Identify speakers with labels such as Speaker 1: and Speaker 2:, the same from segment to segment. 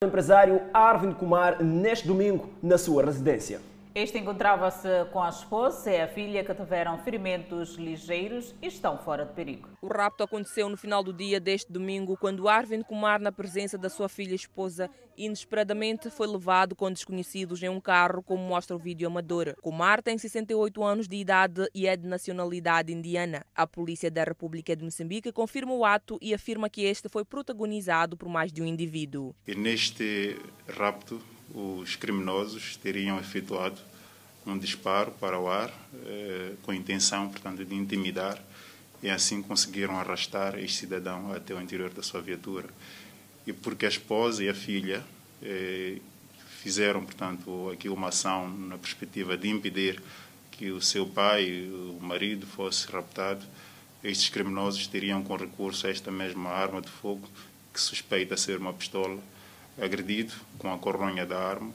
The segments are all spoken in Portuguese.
Speaker 1: Empresário Arvin Kumar neste domingo na sua residência.
Speaker 2: Este encontrava-se com a esposa e a filha que tiveram ferimentos ligeiros e estão fora de perigo.
Speaker 3: O rapto aconteceu no final do dia deste domingo, quando Arvind Kumar, na presença da sua filha e esposa, inesperadamente foi levado com desconhecidos em um carro, como mostra o vídeo amador. Kumar tem 68 anos de idade e é de nacionalidade indiana. A polícia da República de Moçambique confirma o ato e afirma que este foi protagonizado por mais de um indivíduo.
Speaker 4: E neste rapto, os criminosos teriam efetuado um disparo para o ar eh, com a intenção, portanto, de intimidar e assim conseguiram arrastar este cidadão até o interior da sua viatura. E porque a esposa e a filha eh, fizeram, portanto, aqui uma ação na perspectiva de impedir que o seu pai, o marido, fosse raptado, estes criminosos teriam com recurso a esta mesma arma de fogo, que suspeita ser uma pistola, agredido com a coronha da arma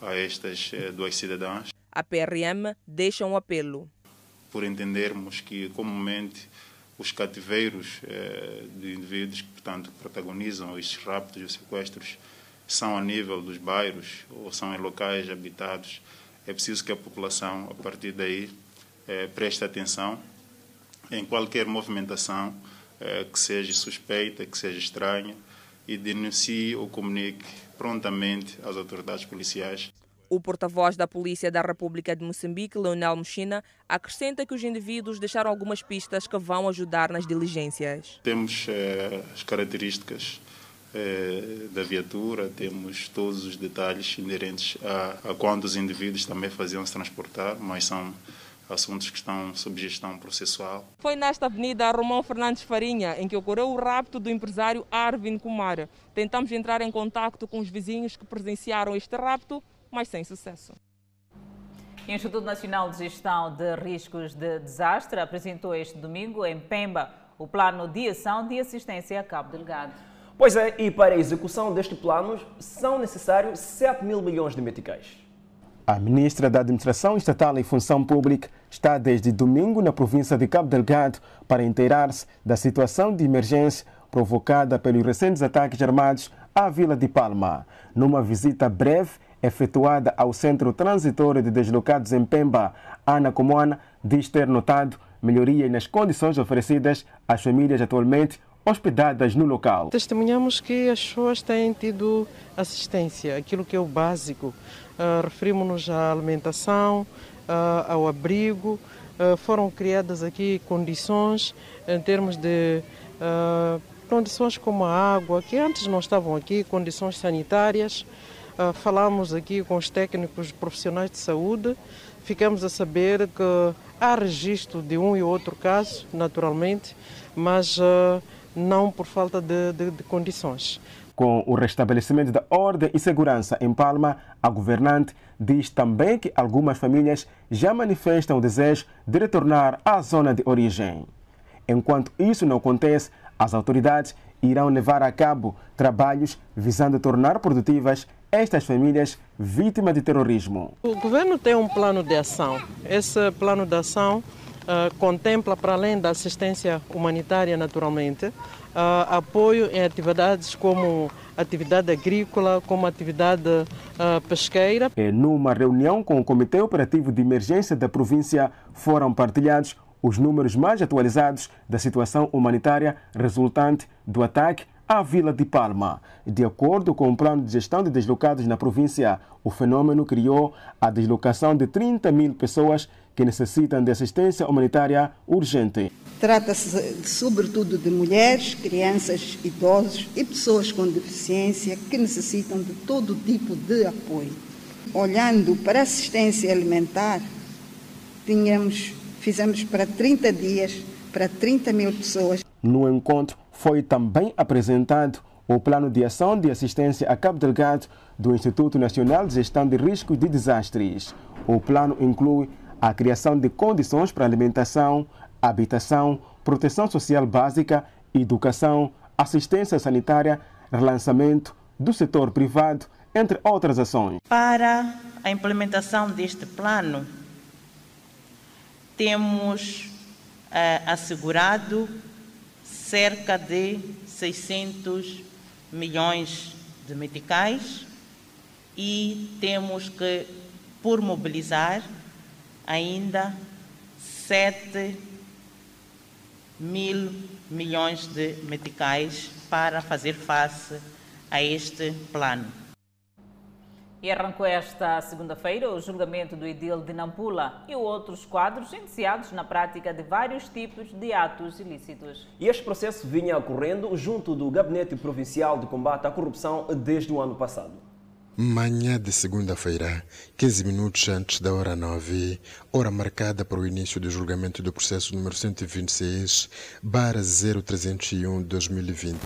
Speaker 4: a estas eh, duas cidadãs.
Speaker 3: A PRM deixa um apelo.
Speaker 4: Por entendermos que, comumente, os cativeiros eh, de indivíduos que, portanto, protagonizam estes raptos e sequestros são a nível dos bairros ou são em locais habitados, é preciso que a população, a partir daí, eh, preste atenção em qualquer movimentação eh, que seja suspeita, que seja estranha, e denuncie ou comunique prontamente às autoridades policiais.
Speaker 3: O porta-voz da Polícia da República de Moçambique, Leonel Mochina, acrescenta que os indivíduos deixaram algumas pistas que vão ajudar nas diligências.
Speaker 4: Temos eh, as características eh, da viatura, temos todos os detalhes inerentes a, a quando os indivíduos também faziam se transportar, mas são assuntos que estão sob gestão processual.
Speaker 3: Foi nesta avenida Romão Fernandes Farinha em que ocorreu o rapto do empresário Arvin Kumar. Tentamos entrar em contato com os vizinhos que presenciaram este rapto, mas sem sucesso.
Speaker 2: O Instituto Nacional de Gestão de Riscos de Desastre apresentou este domingo em Pemba o plano de ação de assistência a cabo delegado.
Speaker 1: Pois é, e para a execução deste plano são necessários 7 mil milhões de meticais.
Speaker 5: A ministra da Administração Estatal e Função Pública está desde domingo na província de Cabo Delgado para inteirar-se da situação de emergência provocada pelos recentes ataques armados à Vila de Palma. Numa visita breve efetuada ao Centro Transitório de Deslocados em Pemba, Ana Comoana diz ter notado melhoria nas condições oferecidas às famílias atualmente hospedadas no local.
Speaker 6: Testemunhamos que as pessoas têm tido assistência, aquilo que é o básico. Uh, Referimos-nos à alimentação, uh, ao abrigo. Uh, foram criadas aqui condições em termos de condições como a água, que antes não estavam aqui, condições sanitárias. falamos aqui com os técnicos profissionais de saúde. Ficamos a saber que há registro de um e outro caso, naturalmente, mas não por falta de, de, de condições.
Speaker 5: Com o restabelecimento da ordem e segurança em Palma, a governante diz também que algumas famílias já manifestam o desejo de retornar à zona de origem. Enquanto isso não acontece, as autoridades irão levar a cabo trabalhos visando tornar produtivas estas famílias vítimas de terrorismo.
Speaker 6: O governo tem um plano de ação. Esse plano de ação uh, contempla, para além da assistência humanitária, naturalmente, uh, apoio em atividades como atividade agrícola, como atividade uh, pesqueira.
Speaker 5: E numa reunião com o Comitê Operativo de Emergência da província, foram partilhados os números mais atualizados da situação humanitária resultante do ataque à Vila de Palma. De acordo com o plano de gestão de deslocados na província, o fenômeno criou a deslocação de 30 mil pessoas que necessitam de assistência humanitária urgente.
Speaker 7: Trata-se sobretudo de mulheres, crianças, idosos e pessoas com deficiência que necessitam de todo tipo de apoio. Olhando para assistência alimentar, tínhamos, fizemos para 30 dias, para 30 mil pessoas.
Speaker 5: No encontro foi também apresentado o Plano de Ação de Assistência a Cabo Delgado do Instituto Nacional de Gestão de Riscos de Desastres. O plano inclui a criação de condições para alimentação, habitação, proteção social básica, educação, assistência sanitária, relançamento do setor privado, entre outras ações.
Speaker 8: Para a implementação deste plano, temos eh, assegurado cerca de 600 milhões de meticais e temos que, por mobilizar, ainda 7 mil milhões de meticais para fazer face a este plano.
Speaker 9: E arrancou esta segunda-feira o julgamento do Edil de Nampula e outros quadros iniciados na prática de vários tipos de atos ilícitos.
Speaker 1: E este processo vinha ocorrendo junto do Gabinete Provincial de Combate à Corrupção desde o ano passado.
Speaker 10: Manhã de segunda-feira, 15 minutos antes da hora 9, hora marcada para o início do julgamento do processo número 126, barra 0301 2020,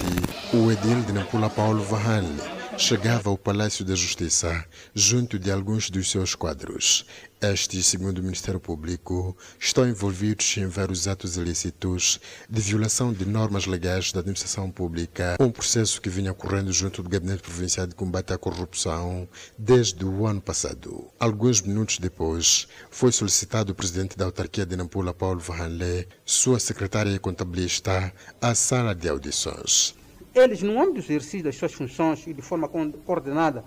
Speaker 10: o edil de Nampula Paulo Vahanle chegava ao Palácio da Justiça junto de alguns dos seus quadros. Estes, segundo o Ministério Público, estão envolvidos em vários atos ilícitos de violação de normas legais da administração pública, um processo que vinha ocorrendo junto do Gabinete Provincial de Combate à Corrupção desde o ano passado. Alguns minutos depois, foi solicitado o presidente da autarquia de Nampula, Paulo Vahanle, sua secretária e contabilista, à sala de audições.
Speaker 11: Eles, no âmbito do exercício das suas funções e de forma coordenada,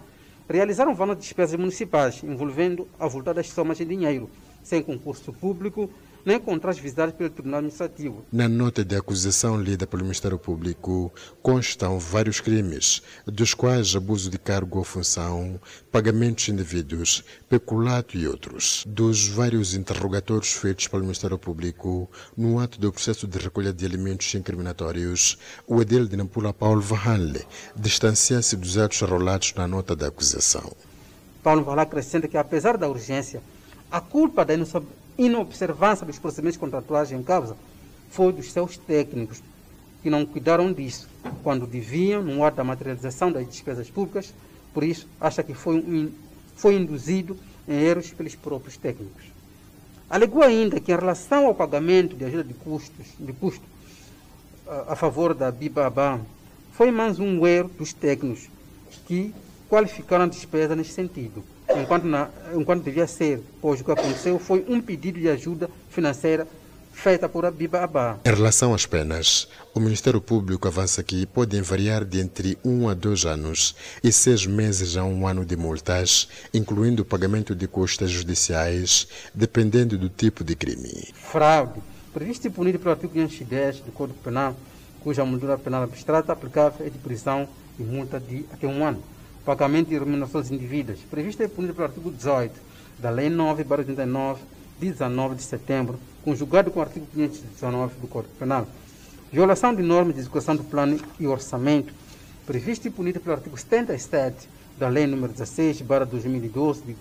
Speaker 11: realizaram várias despesas municipais, envolvendo avultadas somas de dinheiro, sem concurso público, nem contratos visitados pelo Tribunal Administrativo.
Speaker 10: Na nota de acusação lida pelo Ministério Público constam vários crimes, dos quais abuso de cargo ou função, pagamentos indevidos, peculato e outros. Dos vários interrogatórios feitos pelo Ministério Público no ato do processo de recolha de alimentos incriminatórios, o edil de Nampula Paulo Vahanle distancia-se dos atos rolados na nota da acusação.
Speaker 11: Paulo Vahanle acrescenta que, apesar da urgência, a culpa da inobservância dos procedimentos contratuais em causa foi dos seus técnicos, que não cuidaram disso quando deviam no ato da materialização das despesas públicas, por isso acha que foi, um, foi induzido em erros pelos próprios técnicos. Alegou ainda que em relação ao pagamento de ajuda de custos, de custo a, a favor da Bibabá, foi mais um erro dos técnicos que qualificaram a despesa nesse sentido enquanto, na, enquanto devia ser, pois o que aconteceu foi um pedido de ajuda financeira feita por Abiba Abba.
Speaker 10: Em relação às penas, o Ministério Público avança que podem variar de entre um a dois anos e seis meses a um ano de multas, incluindo o pagamento de custas judiciais, dependendo do tipo de crime.
Speaker 11: Fraude, previsto e punido pelo artigo 510 do Código Penal, cuja moldura penal abstrata aplicável é de prisão e multa de até um ano pagamento de remunerações indevidas, prevista e punida pelo artigo 18 da Lei 9, 89, de 19 de setembro, conjugado com o artigo 519 do Código Penal. Violação de normas de execução do plano e orçamento, prevista e punida pelo artigo 77 da Lei nº 16, 2012, de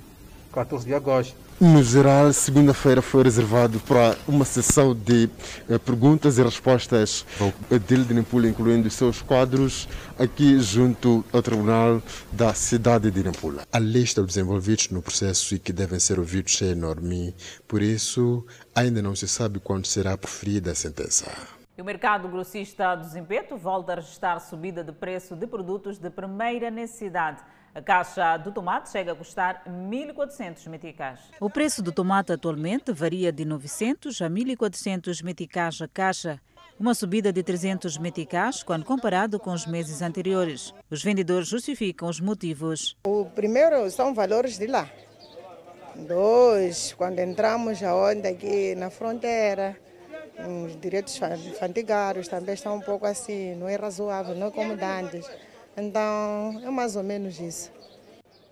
Speaker 11: 14 de agosto.
Speaker 10: No geral, segunda-feira foi reservado para uma sessão de eh, perguntas e respostas Edil de Nampula, incluindo os seus quadros, aqui junto ao Tribunal da cidade de Nampula. A lista dos envolvidos no processo e que devem ser ouvidos é enorme, por isso ainda não se sabe quando será proferida a sentença.
Speaker 9: E o mercado grossista do Zimpeto volta a registrar subida de preço de produtos de primeira necessidade. A caixa do tomate chega a custar 1.400 meticais.
Speaker 2: O preço do tomate atualmente varia de 900 a 1.400 meticais a caixa, uma subida de 300 meticais quando comparado com os meses anteriores. Os vendedores justificam os motivos.
Speaker 12: O primeiro são valores de lá. Dois, quando entramos aonde aqui na fronteira, os direitos fantigários também estão um pouco assim, não é razoável, não é como antes. Então, é mais ou menos isso.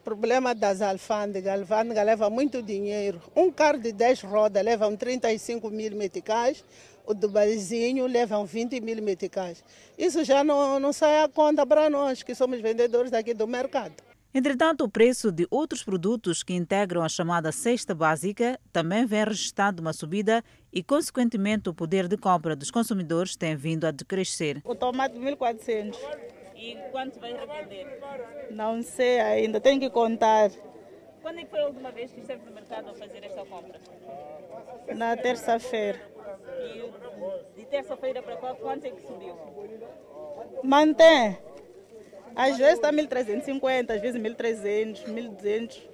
Speaker 13: O problema das alfândegas, a alfândega leva muito dinheiro. Um carro de 10 rodas leva 35 mil meticais, o do balizinho leva 20 mil meticais. Isso já não, não sai a conta para nós, que somos vendedores aqui do mercado.
Speaker 2: Entretanto, o preço de outros produtos que integram a chamada cesta básica também vem registrando uma subida e, consequentemente, o poder de compra dos consumidores tem vindo a decrescer.
Speaker 13: O tomate 1.400.
Speaker 9: E quanto vai revender?
Speaker 13: Não sei ainda, tenho que contar.
Speaker 9: Quando é que foi a última vez que esteve no mercado a fazer esta compra?
Speaker 13: Na terça-feira.
Speaker 9: E de terça-feira para qual, quanto é que subiu?
Speaker 13: Mantém. Às vezes está 1.350, às vezes 1.300, 1.200.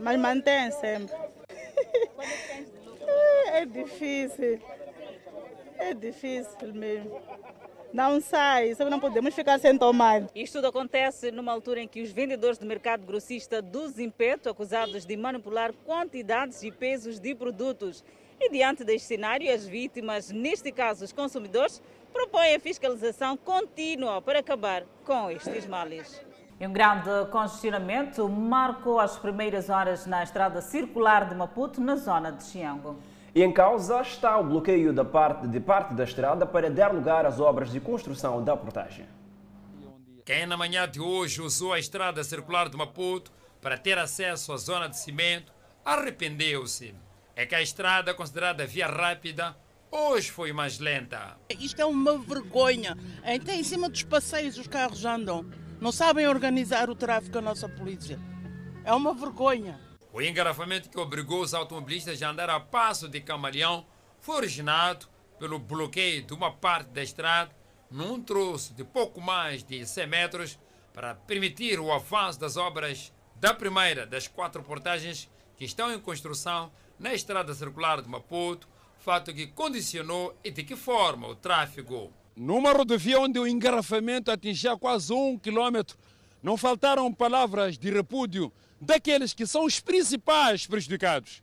Speaker 13: Mas mantém sempre.
Speaker 9: É?
Speaker 13: É difícil. É difícil mesmo. Não sai, só não podemos ficar sem tomate.
Speaker 9: Isto tudo acontece numa altura em que os vendedores do mercado grossista do Zimpeto, acusados de manipular quantidades e pesos de produtos. E diante deste cenário, as vítimas, neste caso os consumidores, propõem a fiscalização contínua para acabar com estes males. Um grande congestionamento marcou as primeiras horas na estrada circular de Maputo, na zona de Xiango.
Speaker 1: E em causa está o bloqueio da parte, de parte da estrada para dar lugar às obras de construção da portagem.
Speaker 14: Quem na manhã de hoje usou a estrada circular de Maputo para ter acesso à zona de cimento arrependeu-se. É que a estrada considerada via rápida hoje foi mais lenta.
Speaker 15: Isto é uma vergonha. Até em cima dos passeios os carros andam. Não sabem organizar o tráfego a nossa polícia. É uma vergonha.
Speaker 14: O engarrafamento que obrigou os automobilistas a andar a passo de camaleão foi originado pelo bloqueio de uma parte da estrada num troço de pouco mais de 100 metros para permitir o avanço das obras da primeira das quatro portagens que estão em construção na estrada circular de Maputo, fato que condicionou e de que forma o tráfego.
Speaker 16: Numa rodovia onde o engarrafamento atingia quase um quilômetro, não faltaram palavras de repúdio daqueles que são os principais prejudicados,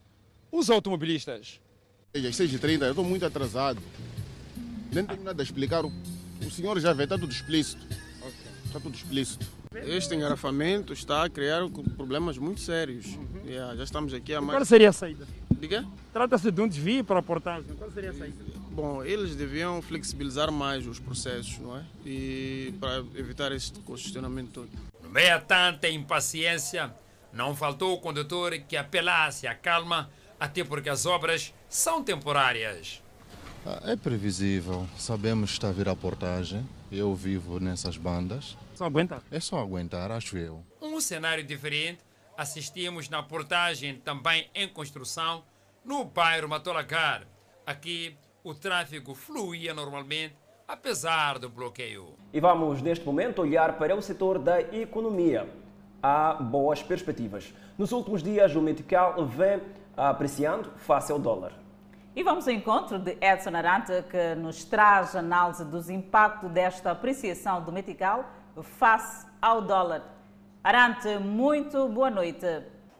Speaker 16: os automobilistas.
Speaker 17: Às 6h30 eu estou muito atrasado. Nem tenho nada a explicar. O senhor já vê, está tudo explícito. Está tudo explícito.
Speaker 18: Este engarrafamento está a criar problemas muito sérios.
Speaker 16: Uhum.
Speaker 18: Yeah, já estamos aqui há mais.
Speaker 16: Qual seria a saída?
Speaker 18: Diga?
Speaker 16: Trata-se de um desvio para a portagem. Qual seria a saída?
Speaker 18: Bom, eles deviam flexibilizar mais os processos, não é? E para evitar este congestionamento todo.
Speaker 14: No meio a tanta impaciência, não faltou o condutor que apelasse à calma, até porque as obras são temporárias.
Speaker 19: É previsível, sabemos que está a vir a portagem. Eu vivo nessas bandas.
Speaker 16: Só aguentar?
Speaker 19: É só aguentar, acho eu.
Speaker 14: Um cenário diferente assistimos na portagem também em construção no bairro Matolagar. Aqui o tráfego fluía normalmente, apesar do bloqueio.
Speaker 1: E vamos neste momento olhar para o setor da economia. Há boas perspectivas. Nos últimos dias o metical vem apreciando face ao dólar.
Speaker 9: E vamos ao encontro de Edson Arante, que nos traz análise dos impactos desta apreciação do metical face ao dólar. Arante, muito boa noite.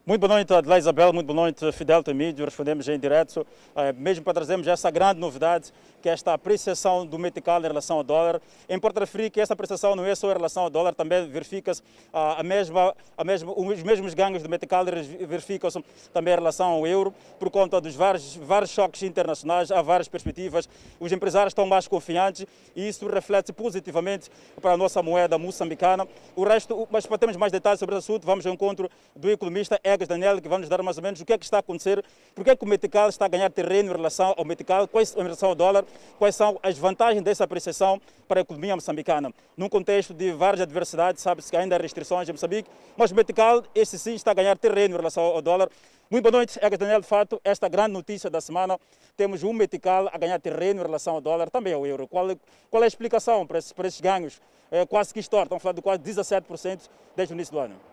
Speaker 20: Muito boa noite, Adelaide Isabel, muito boa noite, Fidel Temídio. Respondemos em direto, eh, mesmo para trazermos essa grande novidade, que esta apreciação do metical em relação ao dólar. É importante referir que essa apreciação não é só em relação ao dólar, também verifica-se ah, a mesma, a mesma, os mesmos ganhos do metical verificam-se também em relação ao euro, por conta dos vários, vários choques internacionais, há várias perspectivas. Os empresários estão mais confiantes e isso reflete positivamente para a nossa moeda moçambicana. O resto, mas para termos mais detalhes sobre esse assunto, vamos ao encontro do economista Egas Daniel, que vai nos dar mais ou menos o que é que está a acontecer, porque é que o metical está a ganhar terreno em relação ao metical, em relação ao dólar, quais são as vantagens dessa apreciação para a economia moçambicana. Num contexto de várias adversidades, sabe-se que ainda há restrições em Moçambique, mas o metical, esse sim, está a ganhar terreno em relação ao dólar. Muito boa noite, Egas Daniel. De fato, esta grande notícia da semana, temos um metical a ganhar terreno em relação ao dólar, também ao euro. Qual, qual é a explicação para esses, para esses ganhos? É, quase que história, estão falando de quase 17% desde o início do ano.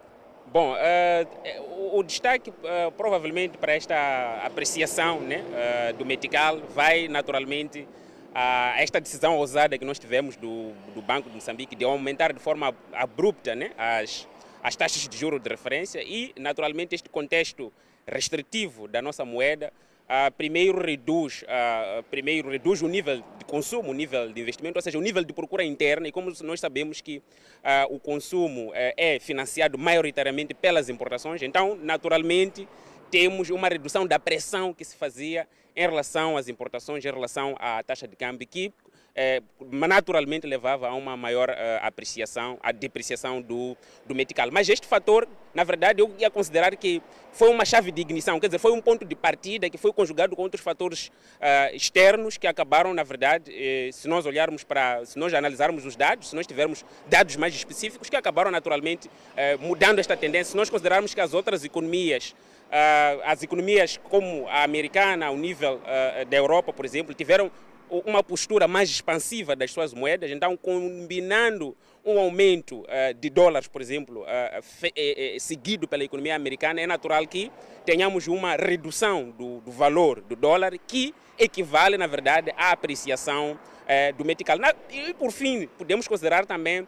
Speaker 21: Bom, uh, o, destaque uh, provavelmente para esta apreciação né, uh, do Metical vai naturalmente a esta decisão ousada que nós tivemos do, do Banco de Moçambique de aumentar de forma abrupta né, as, as taxas de juros de referência e naturalmente este contexto restritivo da nossa moeda Uh, primeiro, reduz, uh, primeiro reduz o nível de consumo, o nível de investimento, ou seja, o nível de procura interna. E como nós sabemos que uh, o consumo eh, é financiado maioritariamente pelas importações, então, naturalmente, temos uma redução da pressão que se fazia em relação às importações, em relação à taxa de câmbio, que eh, naturalmente levava a uma maior eh, apreciação, a depreciação do, do metical. Mas este fator, na verdade, eu ia considerar que foi uma chave de ignição, quer dizer, foi um ponto de partida que foi conjugado com outros fatores eh, externos que acabaram, na verdade, eh, se nós olharmos para, se nós analisarmos os dados, se nós tivermos dados mais específicos, que acabaram naturalmente eh, mudando esta tendência, se nós considerarmos que as outras economias Uh, as economias como a americana, ao nível uh, da Europa, por exemplo, tiveram uma postura mais expansiva das suas moedas, então combinando um aumento uh, de dólares, por exemplo, fe, eh, seguido pela economia americana, é natural que tenhamos uma redução do, do valor do dólar que equivale, na verdade, à apreciação eh, do Metical. E, por fim, podemos considerar também eh,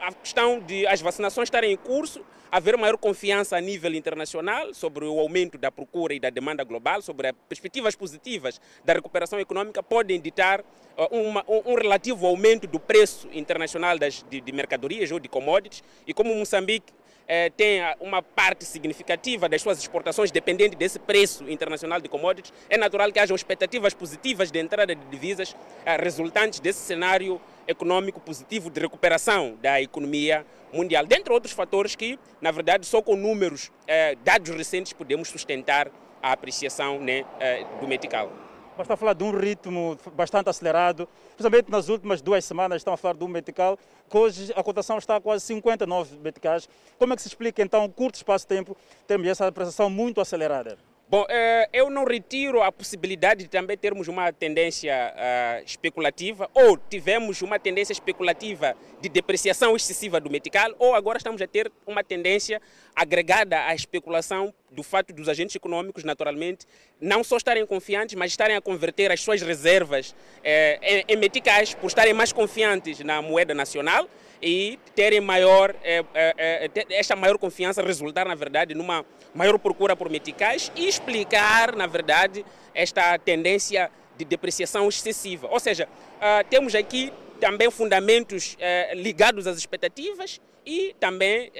Speaker 21: a questão de as vacinações estarem em curso, haver maior confiança a nível internacional sobre o aumento da procura e da demanda global, sobre as perspectivas positivas da recuperação econômica, podem ditar uma, um relativo aumento do preço internacional das, de, de mercadorias ou de commodities. E como Moçambique eh, tem uma parte significativa das suas exportações dependente desse preço internacional de commodities, é natural que hajam expectativas positivas de entrada de divisas eh, resultantes desse cenário econômico positivo de recuperação da economia mundial, dentre outros fatores que, na verdade, só com números, eh, dados recentes, podemos sustentar a apreciação né, eh, do metical.
Speaker 20: Basta falar de um ritmo bastante acelerado, principalmente nas últimas duas semanas estão a falar do metical, que hoje a cotação está a quase 59 meticais. Como é que se explica então, um curto espaço de tempo, termos essa apreciação muito acelerada?
Speaker 21: Bom, eh, eu não retiro a possibilidade de também termos uma tendência uh, especulativa, ou tivemos uma tendência especulativa de depreciação excessiva do metical, ou agora estamos a ter uma tendência agregada à especulação do fato dos agentes econômicos, naturalmente, não só estarem confiantes, mas estarem a converter as suas reservas eh, em, em meticais, por estarem mais confiantes na moeda nacional e terem maior, é, é, é, esta maior confiança resultar, na verdade, numa maior procura por meticais e explicar, na verdade, esta tendência de depreciação excessiva. Ou seja, uh, temos aqui também fundamentos uh, ligados às expectativas e também uh,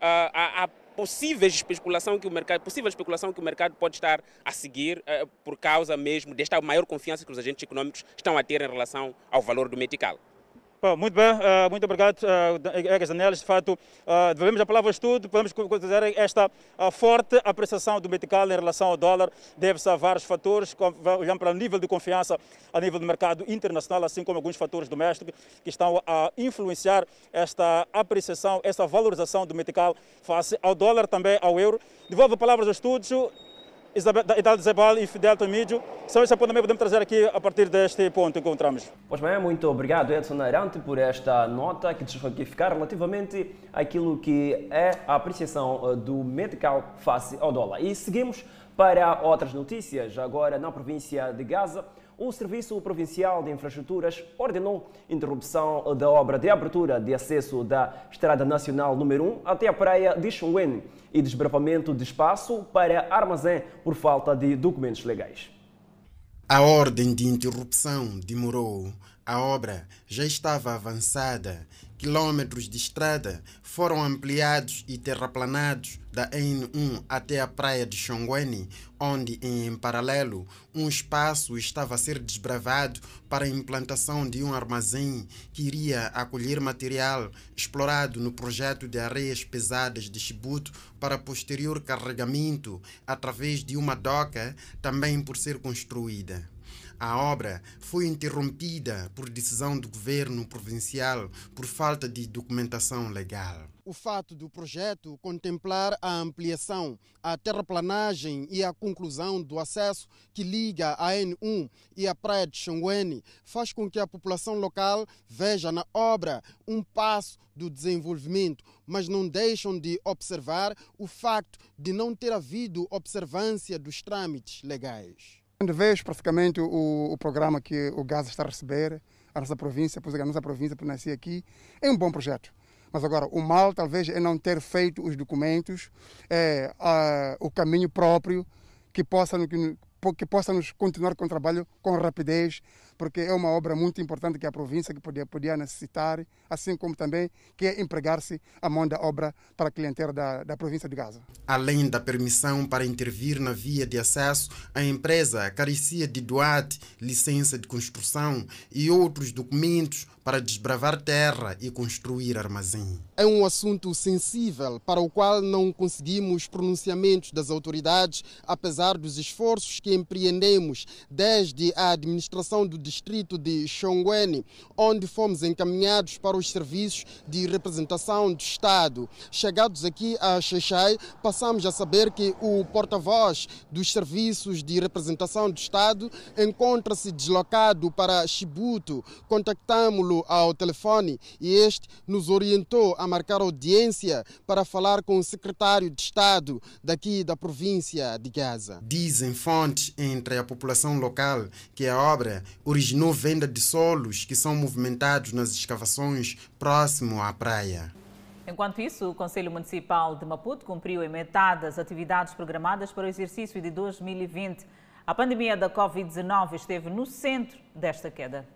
Speaker 21: à, possível especulação que o mercado, possível especulação que o mercado pode estar a seguir por causa mesmo desta maior confiança que os agentes econômicos estão a ter em relação ao valor do metical.
Speaker 20: Bom, muito bem, uh, muito obrigado, uh, Danielis. De fato, devemos a palavra estudo, podemos considerar esta forte apreciação do metical em relação ao dólar, deve-se a vários fatores, olhando para o nível de confiança a nível do mercado internacional, assim como alguns fatores domésticos que estão a influenciar esta apreciação, esta valorização do metical face ao dólar, também ao euro. Devolvo a palavra ao estúdio. Zebal e Fidel Tomídio. São esse apontamento que podemos trazer aqui a partir deste ponto que encontramos.
Speaker 1: Pois bem, muito obrigado Edson Arante por esta nota que deixou aqui ficar relativamente àquilo que é a apreciação eh, do medical face ao dólar. E seguimos para outras notícias, agora na província de Gaza o Serviço Provincial de Infraestruturas ordenou interrupção da obra de abertura de acesso da Estrada Nacional número 1 até a praia de Xunwen e desbravamento de espaço para armazém por falta de documentos legais.
Speaker 22: A ordem de interrupção demorou. A obra já estava avançada quilômetros de estrada foram ampliados e terraplanados da N1 até a praia de Xongweni, onde, em paralelo, um espaço estava a ser desbravado para a implantação de um armazém que iria acolher material explorado no projeto de areias pesadas de Chibuto para posterior carregamento através de uma doca também por ser construída. A obra foi interrompida por decisão do governo provincial por falta de documentação legal.
Speaker 23: O fato do projeto contemplar a ampliação, a terraplanagem e a conclusão do acesso que liga a N1 e a praia de Xongweni faz com que a população local veja na obra um passo do desenvolvimento, mas não deixam de observar o facto de não ter havido observância dos trâmites legais.
Speaker 24: Quando vejo praticamente o, o programa que o Gaza está a receber, a nossa província, a nossa província, por nascer aqui, é um bom projeto. Mas agora, o mal talvez é não ter feito os documentos, é, a, o caminho próprio que possa, que, que possa nos continuar com o trabalho com rapidez, porque é uma obra muito importante que a província que podia, podia necessitar, assim como também que é empregar-se a mão da obra para a clientela da, da província de Gaza.
Speaker 22: Além da permissão para intervir na via de acesso, a empresa carecia de doate, licença de construção e outros documentos para desbravar terra e construir armazém.
Speaker 23: É um assunto sensível para o qual não conseguimos pronunciamentos das autoridades, apesar dos esforços que empreendemos desde a administração do distrito de Xongweni, onde fomos encaminhados para os serviços de representação do Estado. Chegados aqui a Xexai, passamos a saber que o porta-voz dos serviços de representação do Estado encontra-se deslocado para Chibuto. Contactámo-lo ao telefone e este nos orientou a marcar audiência para falar com o secretário de Estado daqui da província de Gaza.
Speaker 22: Dizem fontes entre a população local que a obra originou venda de solos que são movimentados nas escavações próximo à praia.
Speaker 2: Enquanto isso, o Conselho Municipal de Maputo cumpriu em metade as atividades programadas para o exercício de 2020. A pandemia da Covid-19 esteve no centro desta queda.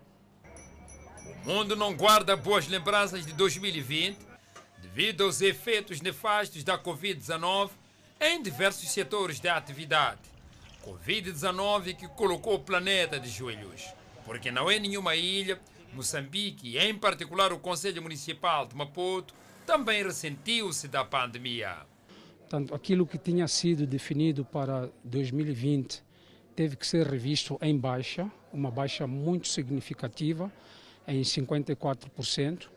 Speaker 14: O mundo não guarda boas lembranças de 2020 devido aos efeitos nefastos da Covid-19 em diversos setores da atividade. Covid-19 que colocou o planeta de joelhos, porque não é nenhuma ilha, Moçambique e em particular o Conselho Municipal de Maputo também ressentiu-se da pandemia.
Speaker 25: Portanto, aquilo que tinha sido definido para 2020 teve que ser revisto em baixa, uma baixa muito significativa, em 54%,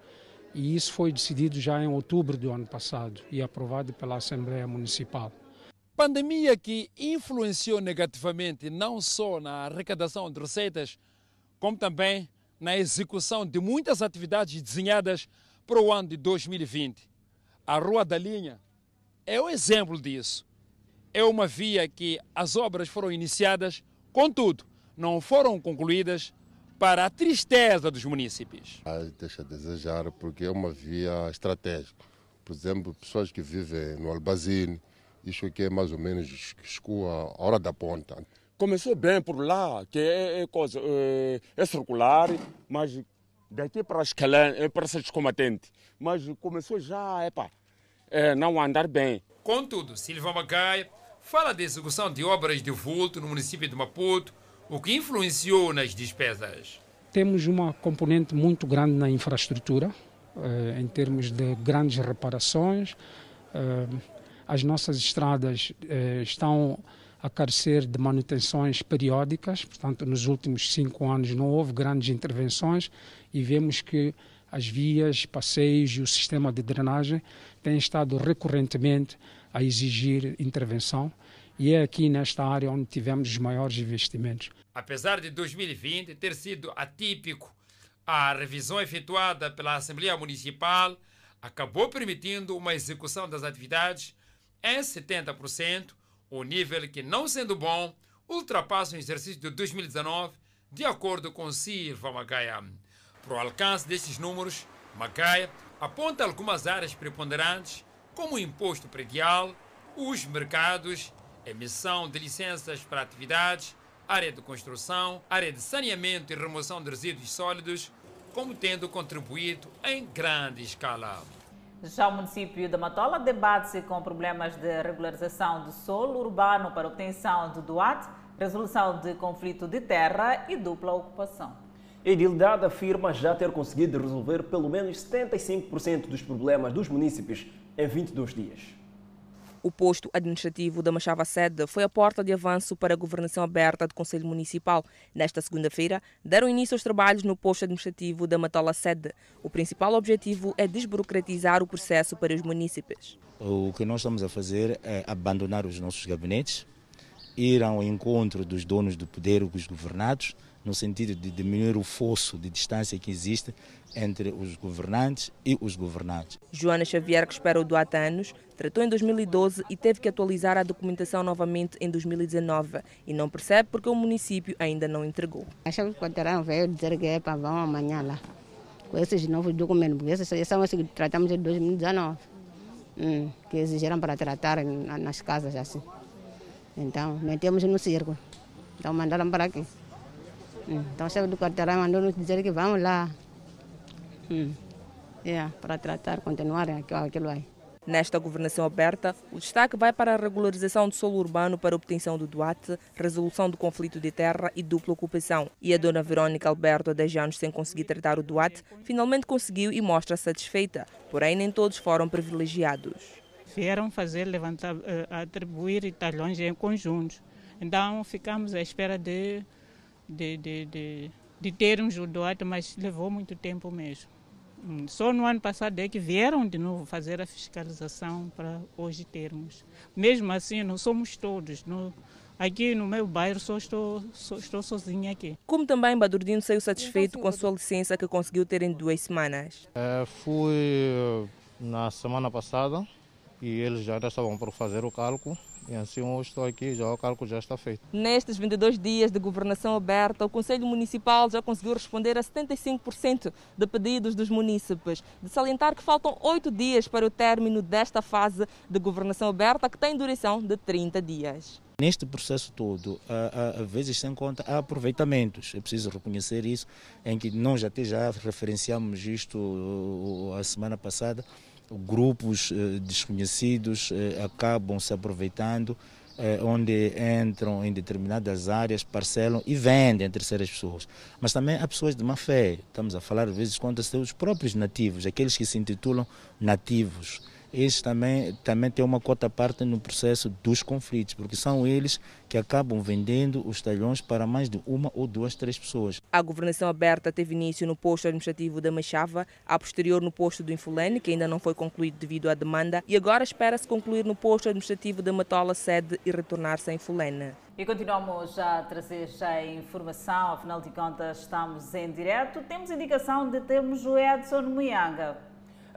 Speaker 25: e isso foi decidido já em outubro do ano passado e aprovado pela Assembleia Municipal.
Speaker 16: Pandemia que influenciou negativamente não só na arrecadação de receitas, como também na execução de muitas atividades desenhadas para o ano de 2020. A Rua da Linha é o exemplo disso. É uma via que as obras foram iniciadas, contudo, não foram concluídas para a tristeza dos municípios.
Speaker 26: Ah, deixa a desejar porque é uma via estratégica. Por exemplo, pessoas que vivem no Albazine, isso aqui é mais ou menos escua a hora da ponta.
Speaker 27: Começou bem por lá, que é, é coisa, é, é circular, mas daqui para Escalã é para ser descombatente. Mas começou já, epa, é, não andar bem.
Speaker 14: Contudo, Silva Magaia fala da execução de obras de vulto no município de Maputo, o que influenciou nas despesas.
Speaker 25: Temos uma componente muito grande na infraestrutura, eh, em termos de grandes reparações. Eh, as nossas estradas eh, estão a carecer de manutenções periódicas, portanto, nos últimos cinco anos não houve grandes intervenções e vemos que as vias, passeios e o sistema de drenagem têm estado recorrentemente a exigir intervenção e é aqui nesta área onde tivemos os maiores investimentos.
Speaker 14: Apesar de 2020 ter sido atípico, a revisão efetuada pela Assembleia Municipal acabou permitindo uma execução das atividades em 70%, o nível que, não sendo bom, ultrapassa o exercício de 2019, de acordo com Silva Magaia. Para o alcance destes números, Magaia aponta algumas áreas preponderantes, como o imposto predial, os mercados, emissão de licenças para atividades, área de construção, área de saneamento e remoção de resíduos sólidos, como tendo contribuído em grande escala.
Speaker 2: Já o município de Matola debate-se com problemas de regularização do solo urbano para obtenção do DUAT, resolução de conflito de terra e dupla ocupação.
Speaker 1: Edildade afirma já ter conseguido resolver pelo menos 75% dos problemas dos municípios em 22 dias.
Speaker 3: O posto administrativo da Machava Sede foi a porta de avanço para a governação aberta do Conselho Municipal. Nesta segunda-feira, deram início aos trabalhos no posto administrativo da Matola Sede. O principal objetivo é desburocratizar o processo para os municípios.
Speaker 28: O que nós estamos a fazer é abandonar os nossos gabinetes, ir ao encontro dos donos do poder, os governados, no sentido de diminuir o fosso de distância que existe entre os governantes e os governados.
Speaker 3: Joana Xavier, que espera o Duarte há anos, tratou em 2012 e teve que atualizar a documentação novamente em 2019 e não percebe porque o município ainda não entregou.
Speaker 29: Achamos que o Quaterão veio dizer que é para vão amanhã lá, com esses novos documentos, porque esses são esses que tratamos em 2019, hum, que exigiram para tratar nas casas assim. Então, metemos no circo, então mandaram para aqui. Então o chefe do quarteirão mandou nos dizer que vamos lá hum. yeah, para tratar, continuar aquilo aí.
Speaker 3: Nesta governação aberta, o destaque vai para a regularização do solo urbano para obtenção do DUAT, resolução do conflito de terra e dupla ocupação. E a dona Verônica Alberto, há 10 anos sem conseguir tratar o DUAT, finalmente conseguiu e mostra satisfeita, porém nem todos foram privilegiados.
Speaker 30: Vieram fazer, levantar, eh, atribuir talhões em conjuntos. Então ficamos à espera de de, de, de, de termos o doate, mas levou muito tempo mesmo. Hum, só no ano passado é que vieram de novo fazer a fiscalização para hoje termos. Mesmo assim, não somos todos. No, aqui no meu bairro só estou, só estou sozinha aqui.
Speaker 3: Como também Badurdino saiu satisfeito com a sua licença que conseguiu ter em duas semanas.
Speaker 31: É, fui na semana passada e eles já estavam por fazer o cálculo
Speaker 32: E assim hoje estou aqui, já o cálculo já está feito.
Speaker 3: Nestes 22 dias de governação aberta, o Conselho Municipal já conseguiu responder a 75% de pedidos dos munícipes. De salientar que faltam oito dias para o término desta fase de governação aberta, que tem duração de 30 dias.
Speaker 28: Neste processo todo, a, vezes se encontra aproveitamentos, é preciso reconhecer isso, em que nós até já referenciamos isto a semana passada, grupos eh, desconhecidos eh, acabam se aproveitando, eh, onde entram em determinadas áreas, parcelam e vendem a terceiras pessoas. Mas também há pessoas de má fé, estamos a falar às vezes contra os próprios nativos, aqueles que se intitulam nativos eles também, também têm uma cota parte no processo dos conflitos, porque são eles que acabam vendendo os talhões para mais de uma ou duas, três pessoas.
Speaker 3: A governação aberta teve início no posto administrativo da Machava, a posterior no posto do Infulene, que ainda não foi concluído devido à demanda, e agora espera-se concluir no posto administrativo da Matola, sede, e retornar-se a Infulene.
Speaker 9: E continuamos a trazer a informação, afinal de contas estamos em direto. Temos indicação de termos o Edson Muyanga.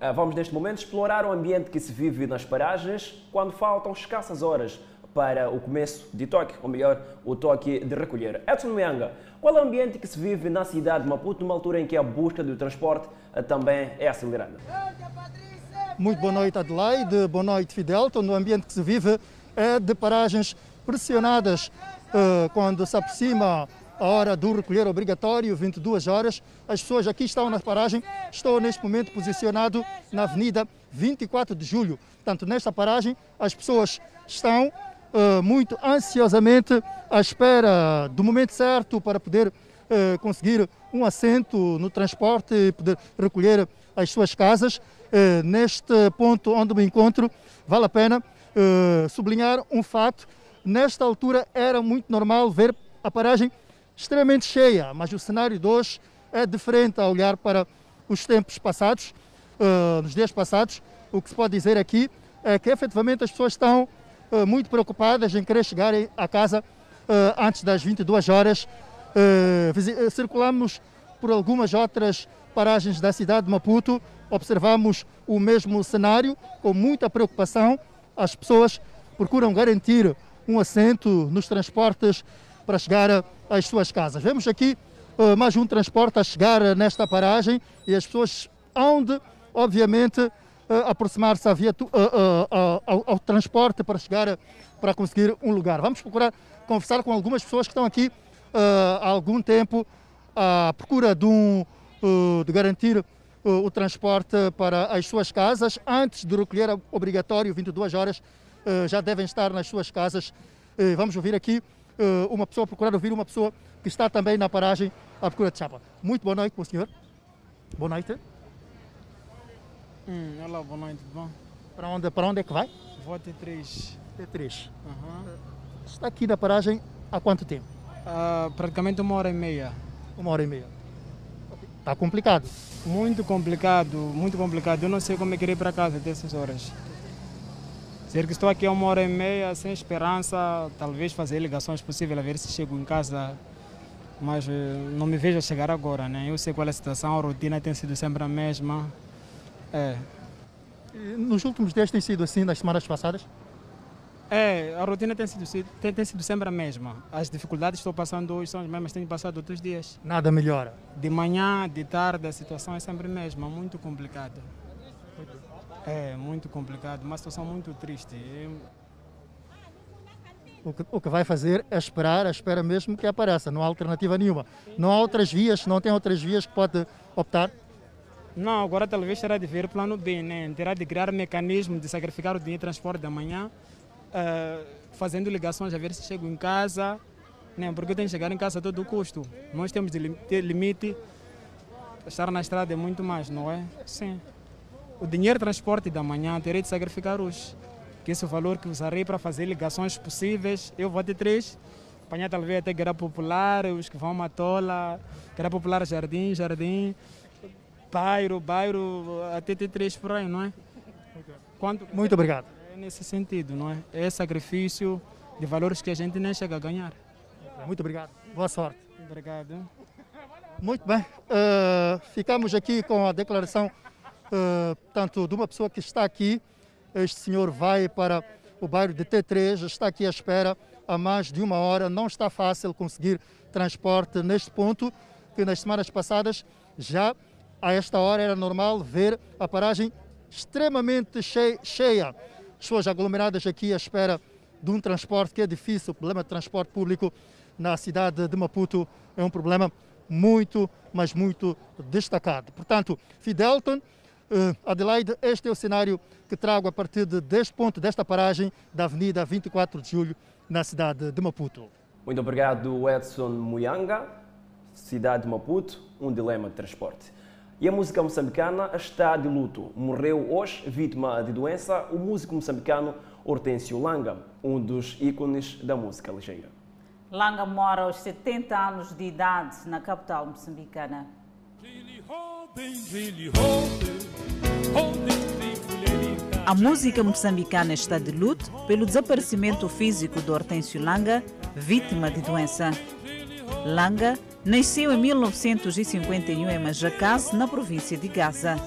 Speaker 1: Ah, vamos neste momento explorar o ambiente que se vive nas paragens quando faltam escassas horas para o começo de toque, ou melhor, o toque de recolher. Edson Mianga, qual é o ambiente que se vive na cidade de Maputo numa altura em que a busca do transporte ah, também é acelerada?
Speaker 33: Muito boa noite, Adelaide. Boa noite, Fidelton. O ambiente que se vive é de paragens pressionadas ah, quando se aproxima a hora do recolher obrigatório, 22 horas. As pessoas aqui estão na paragem. Estou neste momento posicionado na Avenida 24 de Julho. Portanto, nesta paragem, as pessoas estão uh, muito ansiosamente à espera do momento certo para poder uh, conseguir um assento no transporte e poder recolher as suas casas. Uh, neste ponto onde me encontro, vale a pena sublinhar um fato. Nesta altura era muito normal ver a paragem extremamente cheia, mas o cenário de hoje é diferente a olhar para os tempos passados, uh, nos dias passados. O que se pode dizer aqui é que efetivamente as pessoas estão uh, muito preocupadas em querer chegar à casa uh, antes das 22 horas. circulamos por algumas outras paragens da cidade de Maputo, observamos o mesmo cenário com muita preocupação. As pessoas procuram garantir um assento nos transportes para chegar às suas casas. Vemos aqui uh, mais um transporte a chegar nesta paragem e as pessoas onde, obviamente, uh, aproximar-se uh, ao, ao, transporte para chegar para conseguir um lugar. Vamos procurar conversar com algumas pessoas que estão aqui há algum tempo à procura de, um, de garantir o transporte para as suas casas. Antes do recolher obrigatório, 22 horas, já devem estar nas suas casas. Vamos ouvir aqui uma pessoa, procurar ouvir uma pessoa que está também na paragem à procura de chapa. Muito boa noite, meu senhor. Boa noite.
Speaker 34: Hum, olá, boa noite, bom?
Speaker 33: Para onde, para onde é que vai?
Speaker 34: Vou T3.
Speaker 33: T3. Uhum. Está aqui na paragem há quanto tempo?
Speaker 34: Uh, praticamente uma hora e meia.
Speaker 33: Uma hora e meia. Está complicado?
Speaker 34: Muito complicado, muito complicado. Eu não sei como é que ir para casa dessas horas. Dizer que estou aqui há uma hora e meia sem esperança, talvez fazer ligações possíveis, a ver se chego em casa, mas eh, não me vejo a chegar agora, né? Eu sei qual é a situação, a rotina tem sido sempre a mesma. É.
Speaker 33: Nos últimos dias tem sido assim, nas semanas passadas?
Speaker 34: É, a rotina tem sido, tem, tem sido sempre a mesma. As dificuldades que estou passando hoje são as mesmas que tenho passado outros dias.
Speaker 33: Nada melhora?
Speaker 34: De manhã, de tarde, a situação é sempre a mesma, muito complicada. É muito complicado, uma situação muito triste.
Speaker 33: O que, o que vai fazer é esperar, espera mesmo que apareça, não há alternativa nenhuma. Não há outras vias, não tem outras vias que pode optar?
Speaker 34: Não, agora talvez terá de ver plano B, né? terá de criar um mecanismo de sacrificar o dinheiro de transporte da manhã, uh, fazendo ligações a ver se chego em casa, né? porque eu tenho que chegar em casa a todo custo. Nós temos de ter limite, estar na estrada é muito mais, não é? Sim o dinheiro de transporte da manhã terei de sacrificar hoje. Que esse é o valor que usarei para fazer ligações possíveis. Eu vou ter três, apanhar talvez até Guerra Popular, os que vão a Matola, Guerra Popular Jardim, Jardim, Bairro, Bairro, até ter três por aí, não é?
Speaker 33: Quanto... Muito obrigado.
Speaker 34: É nesse sentido, não é? É sacrifício de valores que a gente nem chega a ganhar.
Speaker 33: Muito obrigado. Boa sorte.
Speaker 34: Obrigado.
Speaker 33: Muito bem. Uh, ficamos aqui com a declaração uh, tanto de uma pessoa que está aqui, este senhor vai para o bairro de T3 está aqui à espera há mais de uma hora. Não está fácil conseguir transporte neste ponto, que nas semanas passadas já a esta hora era normal ver a paragem extremamente cheia. Pessoas aglomeradas aqui à espera de um transporte que é difícil. O problema de transporte público na cidade de Maputo é um problema muito, mas muito destacado. Portanto, Fidelton, Adelaide, este é o cenário que trago a partir de, deste ponto, desta paragem da Avenida 24 de Julho, na cidade de Maputo.
Speaker 1: Muito obrigado, Edson Muyanga, cidade de Maputo, um dilema de transporte. E a música moçambicana está de luto. Morreu hoje, vítima de doença, o músico moçambicano Hortêncio Langa, um dos ícones da música ligeira.
Speaker 2: Langa mora aos 70 anos de idade na capital moçambicana. A música moçambicana está de luto pelo desaparecimento físico de Hortêncio Langa, vítima de doença. Langa nasceu em 1951 em Majacase, na província de Gaza.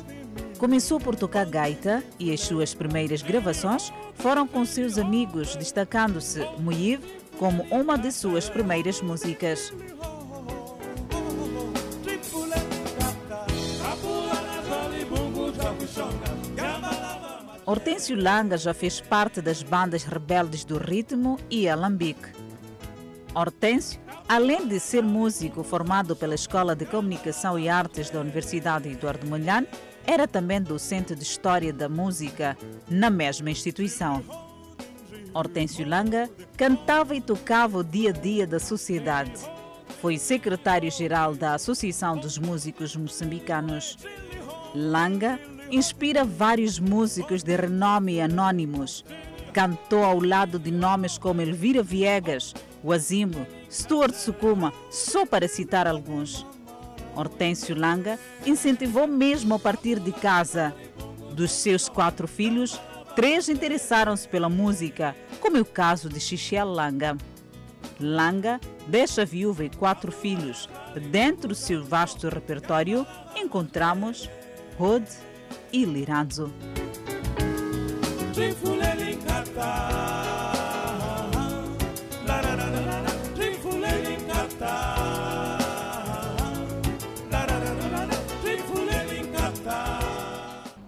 Speaker 2: Começou por tocar gaita e as suas primeiras gravações foram com seus amigos, destacando-se Muiv como uma de suas primeiras músicas. Hortêncio Langa já fez parte das bandas rebeldes do ritmo e alambique. Hortêncio, além de ser músico formado pela Escola de Comunicação e Artes da Universidade Eduardo Mondlane, era também docente de História da Música na mesma instituição. Hortêncio Langa cantava e tocava o dia a dia da sociedade. Foi secretário-geral da Associação dos Músicos Moçambicanos. Langa inspira vários músicos de renome anônimos. Cantou ao lado de nomes como Elvira Viegas, Wazimbo, Stuart Sukuma, só para citar alguns. Hortêncio Langa incentivou mesmo a partir de casa. Dos seus quatro filhos, três interessaram-se pela música, como é o caso de Xixiel Langa. Langa deixa viúva e quatro filhos. Dentro do seu vasto repertório, encontramos Rod e Liranzo.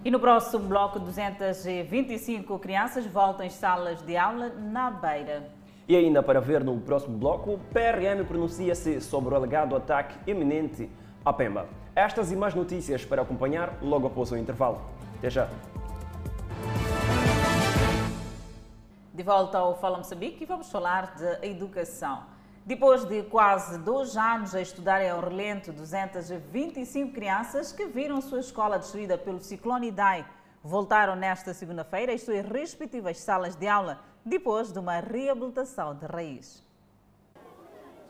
Speaker 2: E no próximo bloco, 225 crianças voltam às salas de aula na Beira.
Speaker 1: E ainda para ver no próximo bloco, o PRM pronuncia-se sobre o alegado ataque iminente à Pemba. Estas e mais notícias para acompanhar logo após o intervalo. Até já!
Speaker 2: De volta ao Fala Moçambique e vamos falar de educação. Depois de quase dois anos a estudarem ao relento, 225 crianças que viram sua escola destruída pelo ciclone Idai voltaram nesta segunda-feira às suas respectivas salas de aula depois de uma reabilitação de raiz.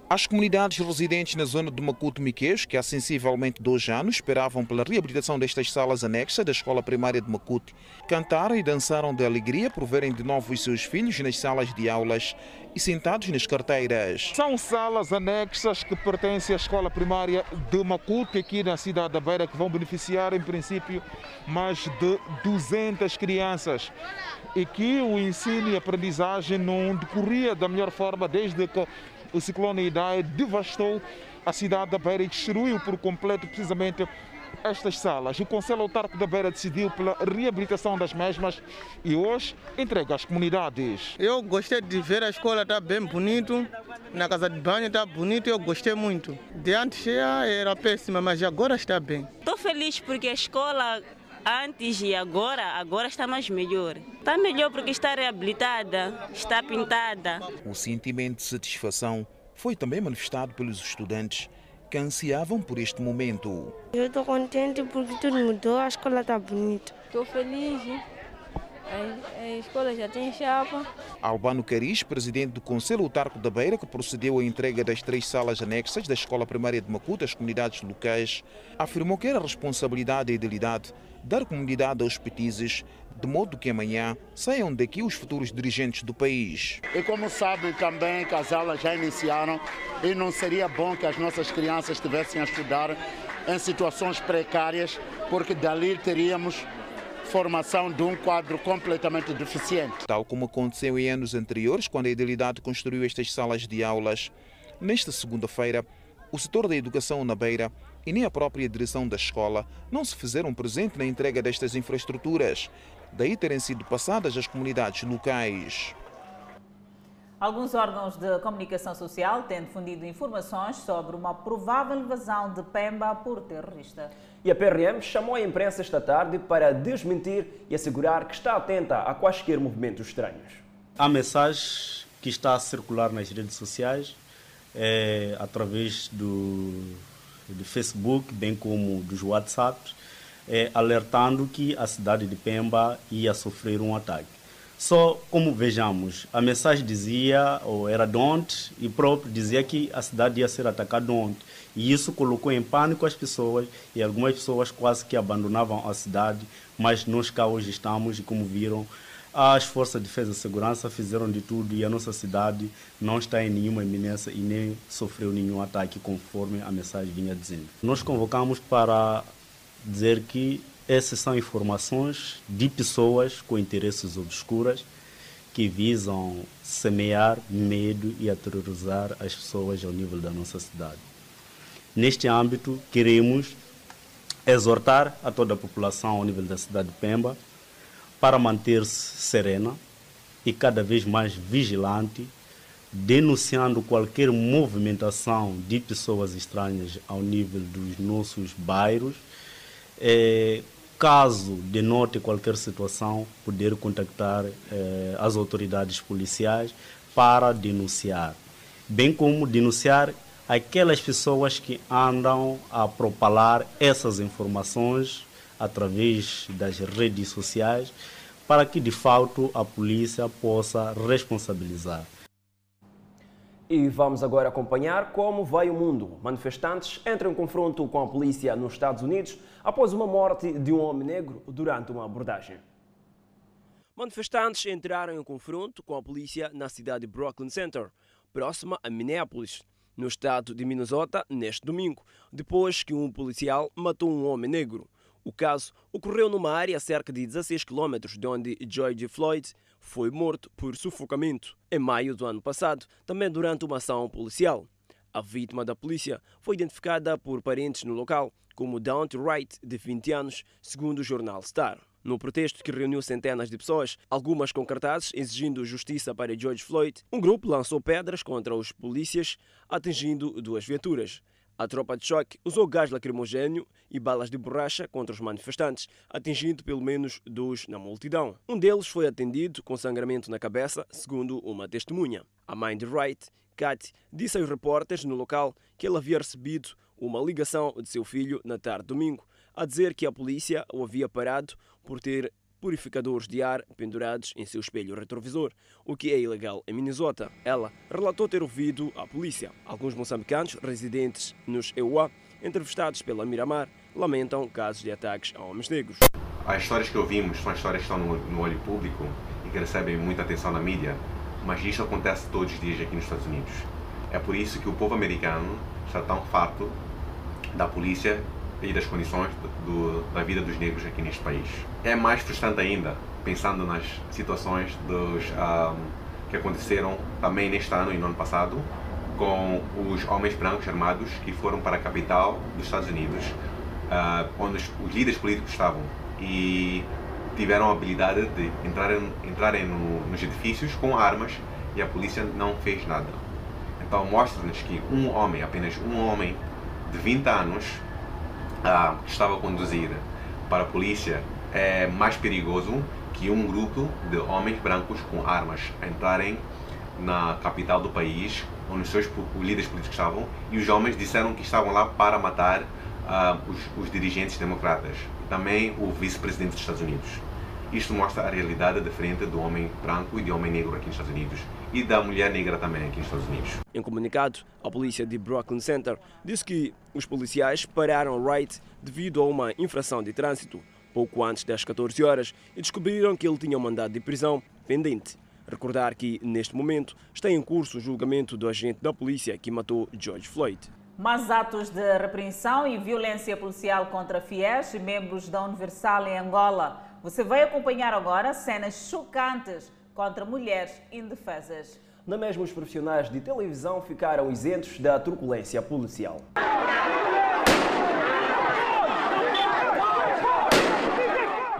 Speaker 35: As comunidades residentes na zona de Macuto Miquês, que há sensivelmente dois anos esperavam pela reabilitação destas salas anexas da escola primária de Macuto, cantaram e dançaram de alegria por verem de novo os seus filhos nas salas de aulas e sentados nas carteiras. São salas anexas que pertencem à escola primária de Macuto, aqui na cidade da Beira, que vão beneficiar, em princípio, mais de 200 crianças. E que o ensino e a aprendizagem não decorria da melhor forma desde que o ciclone Idai devastou a cidade da Beira e destruiu por completo precisamente estas salas. O Conselho Autárquico da Beira decidiu pela reabilitação das mesmas e hoje entrega às comunidades.
Speaker 36: Eu gostei de ver a escola, está bem bonito, na casa de banho está bonito, eu gostei muito. De antes era péssima, mas agora está bem.
Speaker 37: Estou feliz porque a escola antes e agora, agora está mais melhor. Está melhor porque está reabilitada, está pintada.
Speaker 35: O sentimento de satisfação foi também manifestado pelos estudantes que ansiavam por este momento.
Speaker 38: Eu estou contente porque tudo mudou, a escola está bonita.
Speaker 39: Estou feliz. A, a escola já tem chapa.
Speaker 35: Albano Caris, presidente do Conselho Autárquico da Beira, que procedeu à entrega das três salas anexas da Escola Primária de Macuta às comunidades locais, afirmou que era responsabilidade e idealidade dar comunidade aos petizes, de modo que amanhã saiam daqui os futuros dirigentes do país.
Speaker 40: E como sabe também que as aulas já iniciaram e não seria bom que as nossas crianças estivessem a estudar em situações precárias, porque dali teríamos formação de um quadro completamente deficiente.
Speaker 35: Tal como aconteceu em anos anteriores, quando a Idilidade construiu estas salas de aulas, nesta segunda-feira, o setor da educação na Beira e nem a própria direção da escola não se fizeram presente na entrega destas infraestruturas, daí terem sido passadas às comunidades locais.
Speaker 2: Alguns órgãos de comunicação social têm difundido informações sobre uma provável invasão de Pemba por terrorista.
Speaker 1: E a PRM chamou a imprensa esta tarde para desmentir e assegurar que está atenta a quaisquer movimentos estranhos.
Speaker 41: A mensagem que está a circular nas redes sociais, é, através do, do Facebook, bem como dos WhatsApps, é, alertando que a cidade de Pemba ia sofrer um ataque. Só como vejamos, a mensagem dizia, ou era de ontem, e próprio dizia que a cidade ia ser atacada ontem. E isso colocou em pânico as pessoas, e algumas pessoas quase que abandonavam a cidade, mas nós cá hoje estamos, e como viram, as forças de defesa e segurança fizeram de tudo e a nossa cidade não está em nenhuma iminência e nem sofreu nenhum ataque, conforme a mensagem vinha dizendo. Nós convocamos para dizer que essas são informações de pessoas com interesses obscuras que visam semear medo e aterrorizar as pessoas ao nível da nossa cidade. Neste âmbito, queremos exortar a toda a população ao nível da cidade de Pemba para manter-se serena e cada vez mais vigilante, denunciando qualquer movimentação de pessoas estranhas ao nível dos nossos bairros. É, caso denote qualquer situação, poder contactar eh, as autoridades policiais para denunciar, bem como denunciar aquelas pessoas que andam a propalar essas informações através das redes sociais, para que de fato a polícia possa responsabilizar.
Speaker 1: E vamos agora acompanhar como vai o mundo. Manifestantes entram em confronto com a polícia nos Estados Unidos após uma morte de um homem negro durante uma abordagem. Manifestantes entraram em confronto com a polícia na cidade de Brooklyn Center, próxima a Minneapolis, no estado de Minnesota, neste domingo, depois que um policial matou um homem negro. O caso ocorreu numa área a cerca de 16 km de onde George Floyd foi morto por sufocamento em maio do ano passado, também durante uma ação policial. A vítima da polícia foi identificada por parentes no local como Dante Wright, de 20 anos, segundo o jornal Star. No protesto que reuniu centenas de pessoas, algumas com cartazes exigindo justiça para George Floyd, um grupo lançou pedras contra os polícias, atingindo duas viaturas. A tropa de choque usou gás lacrimogêneo e balas de borracha contra os manifestantes, atingindo pelo menos dois na multidão. Um deles foi atendido com sangramento na cabeça, segundo uma testemunha. A mãe de Wright, Kat, disse aos repórteres no local que ele havia recebido uma ligação de seu filho na tarde de domingo, a dizer que a polícia o havia parado por ter purificadores de ar pendurados em seu espelho retrovisor, o que é ilegal em Minnesota. Ela relatou ter ouvido a polícia. Alguns moçambicanos residentes nos EUA, entrevistados pela Miramar, lamentam casos de ataques a homens negros.
Speaker 42: As histórias que ouvimos são histórias que estão no, olho público e que recebem muita atenção na mídia, mas isso acontece todos os dias aqui nos Estados Unidos. É por isso que o povo americano está tão farto da polícia e das condições do, da vida dos negros aqui neste país. É mais frustrante ainda, pensando nas situações dos, um, que aconteceram também neste ano e no ano passado, com os homens brancos armados que foram para a capital dos Estados Unidos, uh, onde os, os, líderes políticos estavam, e tiveram a habilidade de entrarem, entrarem no, nos edifícios com armas e a polícia não fez nada. Então mostra-nos que um homem, apenas um homem de 20 anos, ah, que estava a conduzir para a polícia é mais perigoso que um grupo de homens brancos com armas entrarem na capital do país, onde os seus líderes políticos estavam, e os homens disseram que estavam lá para matar uh, os, os, dirigentes democratas, também o vice-presidente dos Estados Unidos. Isto mostra a realidade diferente do homem branco e do homem negro aqui nos Estados Unidos e da mulher negra também aqui nos Estados Unidos.
Speaker 1: Em comunicado, a polícia de Brooklyn Center disse que os policiais pararam Wright devido a uma infração de trânsito pouco antes das 14 horas e descobriram que ele tinha um mandado de prisão pendente. Recordar que, neste momento, está em curso o julgamento do agente da polícia que matou George Floyd.
Speaker 2: Mais atos de repreensão e violência policial contra fiéis e membros da Universal em Angola. Você vai acompanhar agora cenas chocantes contra mulheres indefesas.
Speaker 1: Não mesmo os profissionais de televisão ficaram isentos da truculência policial.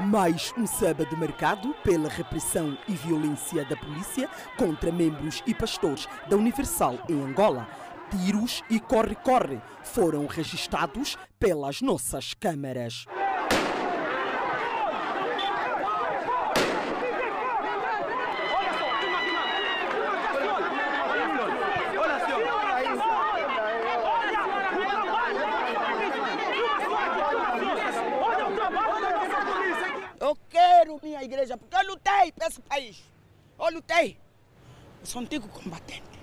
Speaker 43: Mais um sábado marcado pela repressão e violência da polícia contra membros e pastores da Universal em Angola. Tiros e corre-corre foram registados pelas nossas câmaras.
Speaker 44: Igreja, porque eu lutei para esse país. Eu lutei. Eu sou antigo combatente.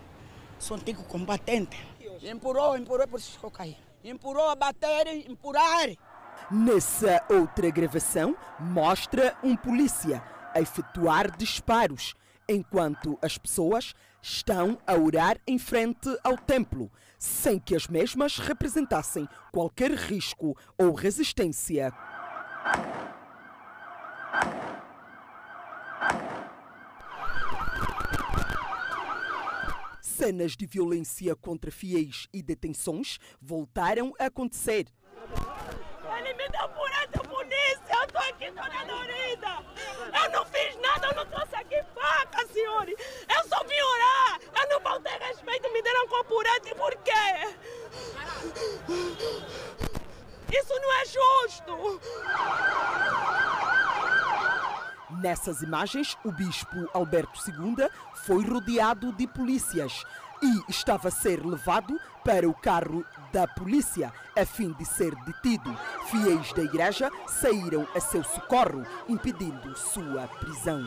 Speaker 44: Sou antigo combatente. Empurou, empurou, por isso que eu caí. Empurou a bater, empurar.
Speaker 43: Nessa outra gravação, mostra um polícia a efetuar disparos, enquanto as pessoas estão a orar em frente ao templo, sem que as mesmas representassem qualquer risco ou resistência. Cenas de violência contra fiéis e detenções voltaram a acontecer.
Speaker 44: Ele me deu por essa polícia, eu estou aqui toda dorida. Eu não fiz nada, eu não trouxe aqui faca, senhores. Eu só vim orar. Eu não ter respeito, me deram com apurante, por quê? Isso não é justo.
Speaker 43: Nessas imagens, o bispo Alberto II foi rodeado de polícias e estava a ser levado para o carro da polícia a fim de ser detido. Fiéis da igreja saíram a seu socorro, impedindo sua prisão.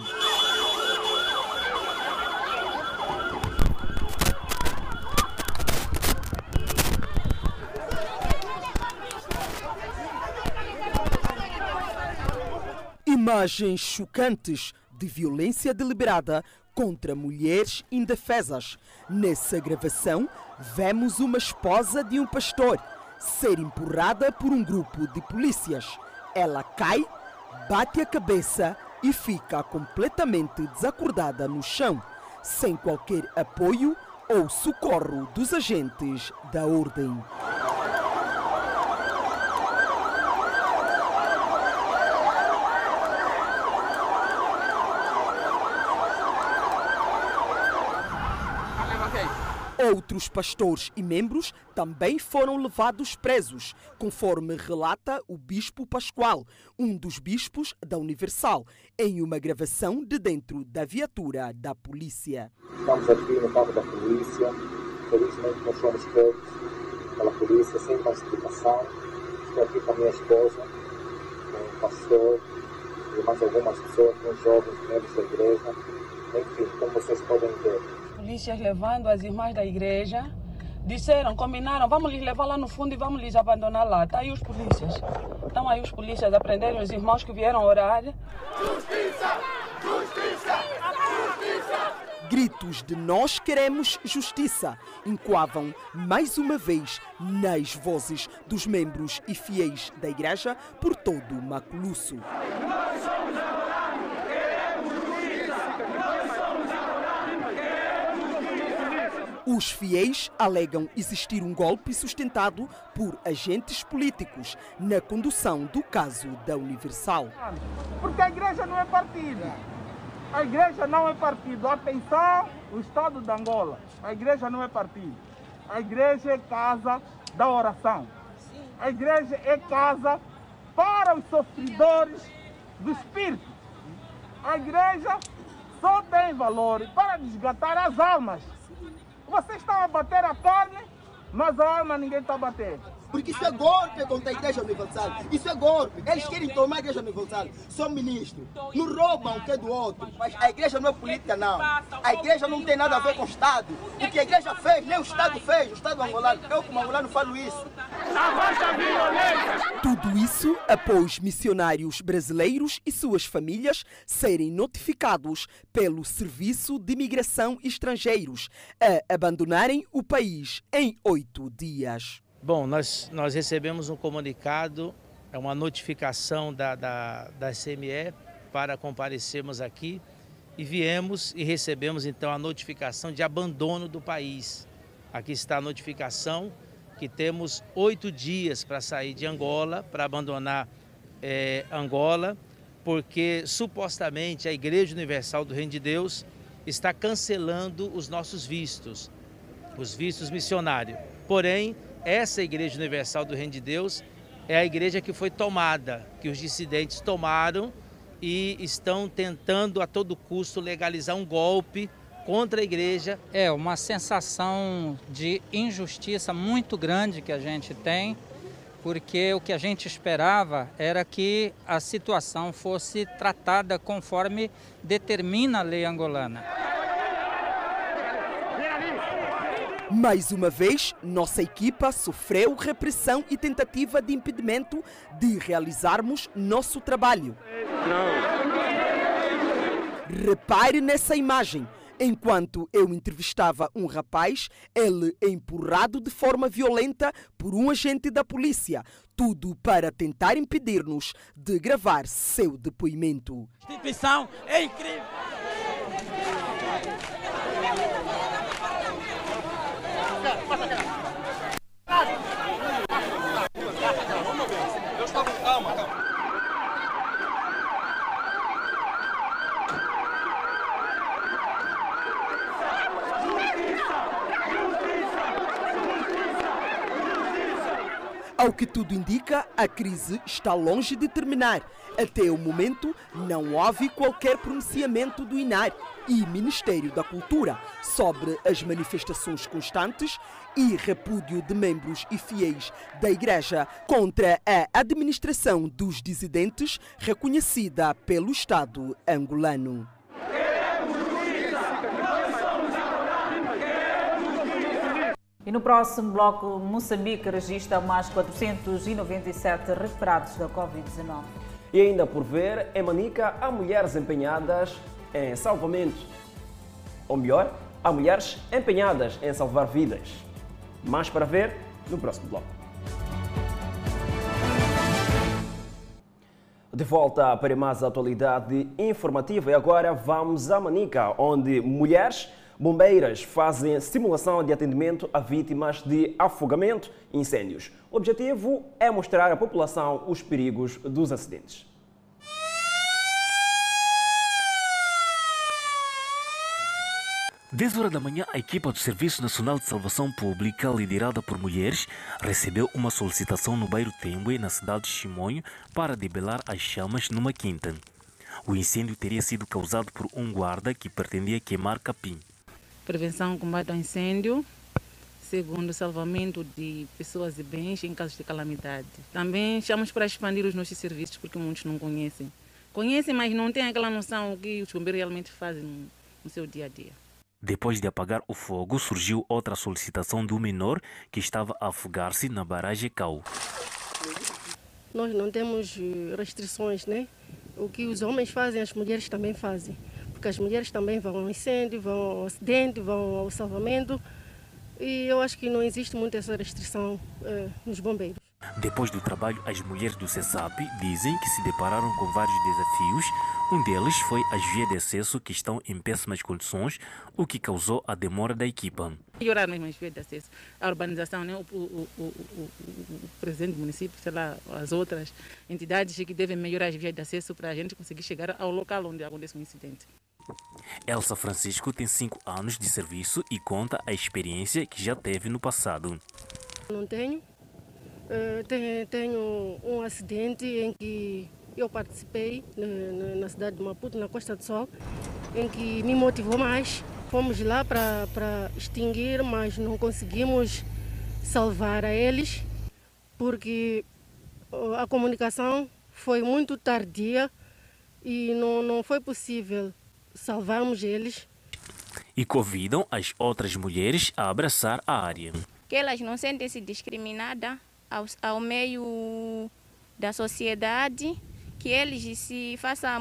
Speaker 43: Imagens chocantes de violência deliberada contra mulheres indefesas. Nessa gravação, vemos uma esposa de um pastor ser empurrada por um grupo de polícias. Ela cai, bate a cabeça e fica completamente desacordada no chão, sem qualquer apoio ou socorro dos agentes da ordem. Outros pastores e membros também foram levados presos, conforme relata o Bispo Pascoal, um dos bispos da Universal, em uma gravação de dentro da viatura da polícia.
Speaker 45: Estamos aqui no carro da polícia, felizmente nós somos pegos pela polícia sem classificação. Estou aqui com a minha esposa, com o pastor e mais algumas pessoas, com jovens membros da igreja. Enfim, como vocês podem ver,
Speaker 44: polícias levando as irmãs da igreja. Disseram, combinaram, vamos lhes levar lá no fundo e vamos lhes abandonar lá. Está aí os polícias. Estão aí os polícias a prenderem os irmãos que vieram orar.
Speaker 45: Justiça! Justiça! Justiça!
Speaker 43: Gritos de nós queremos justiça encoavam mais uma vez nas vozes dos membros e fiéis da igreja por todo o Maculuço. Os fiéis alegam existir um golpe sustentado por agentes políticos na condução do caso da Universal.
Speaker 46: Porque a igreja não é partido. A igreja não é partido. Atenção, o Estado de Angola. A igreja não é partido. A igreja é casa da oração. A igreja é casa para os sofredores do espírito. A igreja só tem valor para resgatar as almas. Vocês estão a bater a carne, mas a alma ninguém está a bater.
Speaker 47: Porque isso é golpe contra a Igreja Universal. Isso é golpe. Eles querem tomar a Igreja Universal. São ministros. Não roubam o que é do outro. Mas a Igreja não é política, não. A Igreja não tem nada a ver com o Estado. O que a Igreja fez, nem o Estado fez. O Estado angolano. Eu, como angolano, falo isso.
Speaker 43: Tudo isso após missionários brasileiros e suas famílias serem notificados pelo Serviço de Imigração Estrangeiros a abandonarem o país em oito dias.
Speaker 48: Bom, nós, nós recebemos um comunicado, é uma notificação da, da, da CME
Speaker 49: para comparecermos aqui e viemos e recebemos então a notificação de abandono do país. Aqui está a notificação que temos oito dias para sair de Angola, para abandonar é, Angola, porque supostamente a Igreja Universal do Reino de Deus está cancelando os nossos vistos, os vistos missionários. Porém, essa Igreja Universal do Reino de Deus é a igreja que foi tomada, que os dissidentes tomaram e estão tentando a todo custo legalizar um golpe contra a igreja.
Speaker 50: É uma sensação de injustiça muito grande que a gente tem, porque o que a gente esperava era que a situação fosse tratada conforme determina a lei angolana.
Speaker 43: Mais uma vez, nossa equipa sofreu repressão e tentativa de impedimento de realizarmos nosso trabalho. Repare nessa imagem. Enquanto eu entrevistava um rapaz, ele é empurrado de forma violenta por um agente da polícia. Tudo para tentar impedir-nos de gravar seu depoimento.
Speaker 51: A instituição é incrível.
Speaker 43: Ao que tudo indica, a crise está longe de terminar. Até o momento, não houve qualquer pronunciamento do INAR e Ministério da Cultura sobre as manifestações constantes e repúdio de membros e fiéis da Igreja contra a administração dos dissidentes reconhecida pelo Estado angolano.
Speaker 2: E no próximo bloco, Moçambique registra mais 497 recuperados da Covid-19.
Speaker 1: E ainda por ver, em Manica há mulheres empenhadas em salvamento. Ou melhor, há mulheres empenhadas em salvar vidas. Mais para ver no próximo bloco. De volta para mais atualidade informativa e agora vamos a Manica, onde mulheres Bombeiras fazem simulação de atendimento a vítimas de afogamento e incêndios. O objetivo é mostrar à população os perigos dos acidentes.
Speaker 48: 10 horas da manhã, a equipa do Serviço Nacional de Salvação Pública, liderada por mulheres, recebeu uma solicitação no bairro Tembue, na cidade de Chimonho, para debelar as chamas numa quinta. O incêndio teria sido causado por um guarda que pretendia queimar capim
Speaker 52: prevenção, combate ao incêndio, segundo, salvamento de pessoas e bens em casos de calamidade. Também chamamos para expandir os nossos serviços, porque muitos não conhecem. Conhecem, mas não têm aquela noção do que os bombeiros realmente fazem no, no seu dia a dia.
Speaker 48: Depois de apagar o fogo, surgiu outra solicitação do menor que estava a afogar-se na barragem Cau.
Speaker 53: Nós não temos eh, restrições, né? O que os homens fazem, as mulheres também fazem porque as mulheres também vão ao incêndio, vão ao acidente, vão ao salvamento. E eu acho que não existe muito essa restrição uh, nos bombeiros.
Speaker 48: Depois do trabalho, as mulheres do CESAP dizem que se depararam com vários desafios. Um deles foi as vias de acesso que estão em péssimas condições, o que causou a demora da equipa.
Speaker 52: Melhorar mesmo as vias de acesso, a urbanização, né? o, o, o, o, presidente do município, sei lá, as outras entidades que devem melhorar as vias de acesso para a gente conseguir chegar ao local onde acontece um incidente.
Speaker 48: Elsa Francisco tem 5 anos de serviço e conta a experiência que já teve no passado.
Speaker 53: Não tenho. Uh, tenho, tenho um acidente em que eu participei na, cidade de Maputo, na Costa do Sol, em que me motivou mais. Fomos lá para extinguir, mas não conseguimos salvar a eles, porque a comunicação foi muito tardia e não, não foi possível salvarmos eles.
Speaker 48: E convidam as outras mulheres a abraçar a área.
Speaker 54: Que elas não sentem-se discriminadas ao, ao meio da sociedade, que eles se façam a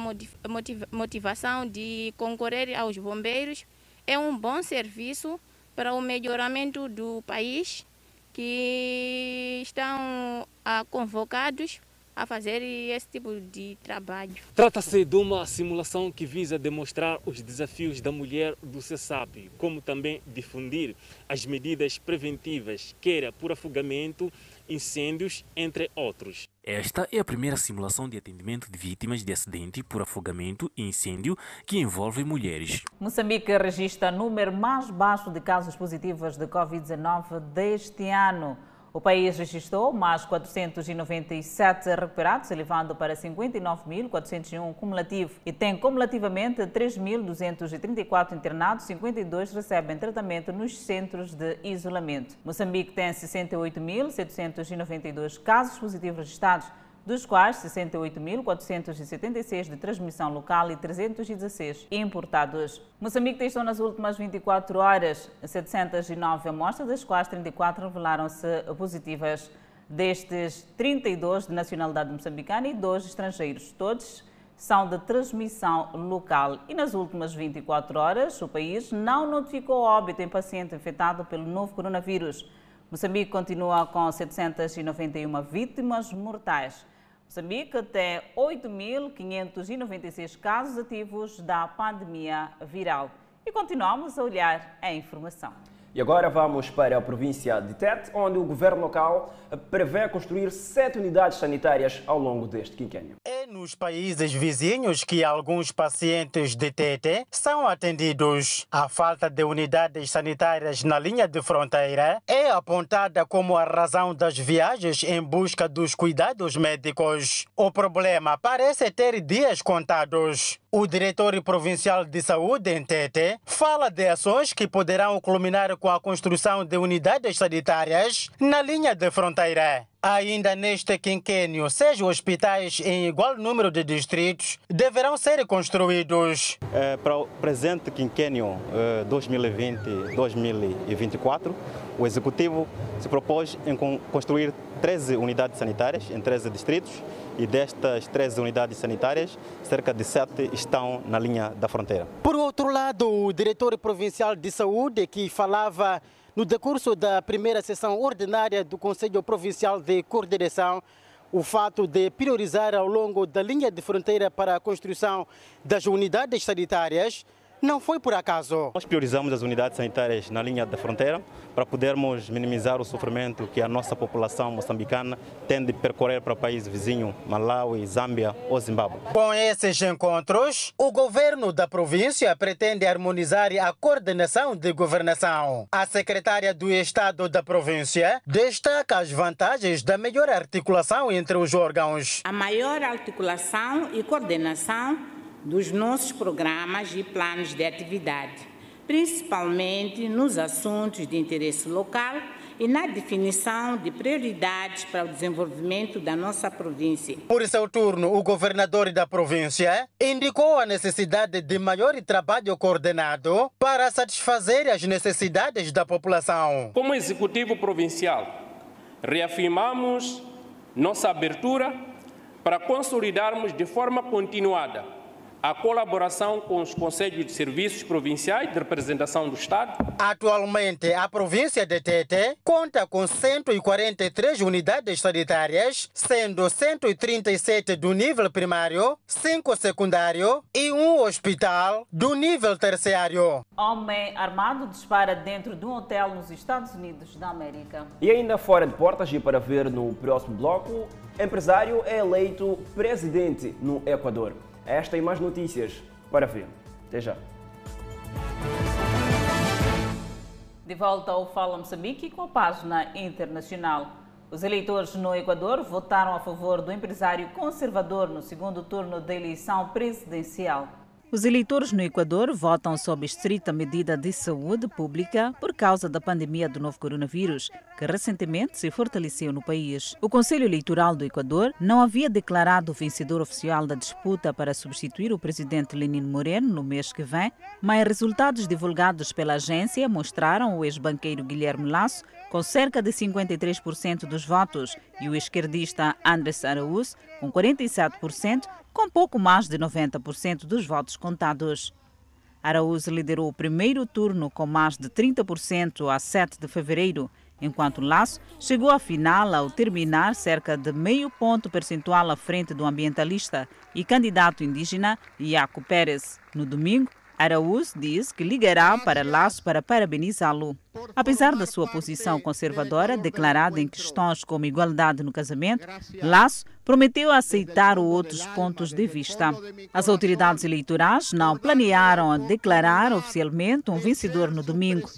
Speaker 54: motivação de concorrer aos bombeiros. É um bom serviço para o melhoramento do país, que estão ah, convocados a fazer esse tipo de trabalho.
Speaker 55: Trata-se de uma simulação que visa demonstrar os desafios da mulher do CESAP, como também difundir as medidas preventivas, quer por afogamento, incêndios, entre outros.
Speaker 48: Esta é a primeira simulação de atendimento de vítimas de acidente por afogamento e incêndio que envolve mulheres.
Speaker 2: Moçambique registra número mais baixo de casos positivos de Covid-19 deste ano. O país registrou mais 497 recuperados, elevando para 59.401 cumulativo e tem cumulativamente 3.234 internados, 52 recebem tratamento nos centros de isolamento. Moçambique tem 68.792 casos positivos registrados, dos quais 68.476 de transmissão local e 316 importados. Moçambique testou nas últimas 24 horas 709 amostras, das quais 34 revelaram-se positivas. Destes, 32 de nacionalidade moçambicana e 2 estrangeiros, todos são de transmissão local. E nas últimas 24 horas, o país não notificou óbito em paciente infectado pelo novo coronavírus. Moçambique continua com 791 vítimas mortais. Moçambique tem 8.596 casos ativos da pandemia viral. E continuamos a olhar a informação.
Speaker 1: E agora vamos para a província de Tete, onde o governo local prevê construir sete unidades sanitárias ao longo deste quinquênio.
Speaker 56: É nos países vizinhos que alguns pacientes de Tete são atendidos. A falta de unidades sanitárias na linha de fronteira é apontada como a razão das viagens em busca dos cuidados médicos. O problema parece ter dias contados. O diretor provincial de saúde em Tete fala de ações que poderão culminar com a construção de unidades sanitárias na linha de fronteira. Ainda neste quinquênio, seis hospitais em igual número de distritos deverão ser construídos.
Speaker 57: É, para o presente quinquênio é, 2020-2024, o Executivo se propôs em construir 13 unidades sanitárias em 13 distritos e destas 13 unidades sanitárias, cerca de 7 estão na linha da fronteira.
Speaker 56: Por outro lado, o diretor provincial de saúde que falava no decurso da primeira sessão ordinária do Conselho Provincial de Coordenação, o fato de priorizar ao longo da linha de fronteira para a construção das unidades sanitárias não foi por acaso.
Speaker 57: Nós priorizamos as unidades sanitárias na linha da fronteira para podermos minimizar o sofrimento que a nossa população moçambicana tem de percorrer para o país vizinho, Malawi, Zâmbia ou Zimbábue.
Speaker 56: Com esses encontros, o governo da província pretende harmonizar a coordenação de governação. A secretária do Estado da província destaca as vantagens da melhor articulação entre os órgãos.
Speaker 58: A maior articulação e coordenação dos nossos programas e planos de atividade, principalmente nos assuntos de interesse local e na definição de prioridades para o desenvolvimento da nossa província.
Speaker 56: Por seu turno, o governador da província indicou a necessidade de maior trabalho coordenado para satisfazer as necessidades da população.
Speaker 59: Como executivo provincial, reafirmamos nossa abertura para consolidarmos de forma continuada a colaboração com os Conselhos de Serviços Provinciais de Representação do Estado.
Speaker 56: Atualmente, a província de Tete conta com 143 unidades sanitárias, sendo 137 do nível primário, 5 secundário e um hospital do nível terciário.
Speaker 2: Homem armado dispara dentro de um hotel nos Estados Unidos da América.
Speaker 1: E ainda fora de portas, e para ver no próximo bloco, empresário é eleito presidente no Equador. Esta e mais notícias para ver. Até já.
Speaker 2: De volta ao Fala Moçambique com a página internacional. Os eleitores no Equador votaram a favor do empresário conservador no segundo turno da eleição presidencial. Os eleitores no Equador votam sob estrita medida de saúde pública por causa da pandemia do novo coronavírus, que recentemente se fortaleceu no país. O Conselho Eleitoral do Equador não havia declarado o vencedor oficial da disputa para substituir o presidente Lenin Moreno no mês que vem, mas resultados divulgados pela agência mostraram o ex-banqueiro Guilherme Lasso com cerca de 53% dos votos e o esquerdista Andrés Araúz com 47%, com pouco mais de 90% dos votos contados. Araújo liderou o primeiro turno com mais de 30% a 7 de fevereiro, enquanto Laço chegou à final ao terminar cerca de meio ponto percentual à frente do ambientalista e candidato indígena Iaco Pérez. No domingo, Araújo diz que ligará para Laço para parabenizá-lo. Apesar da sua posição conservadora, declarada em questões como igualdade no casamento, Laço prometeu aceitar outros pontos de vista. As autoridades eleitorais não planearam declarar oficialmente um vencedor no domingo.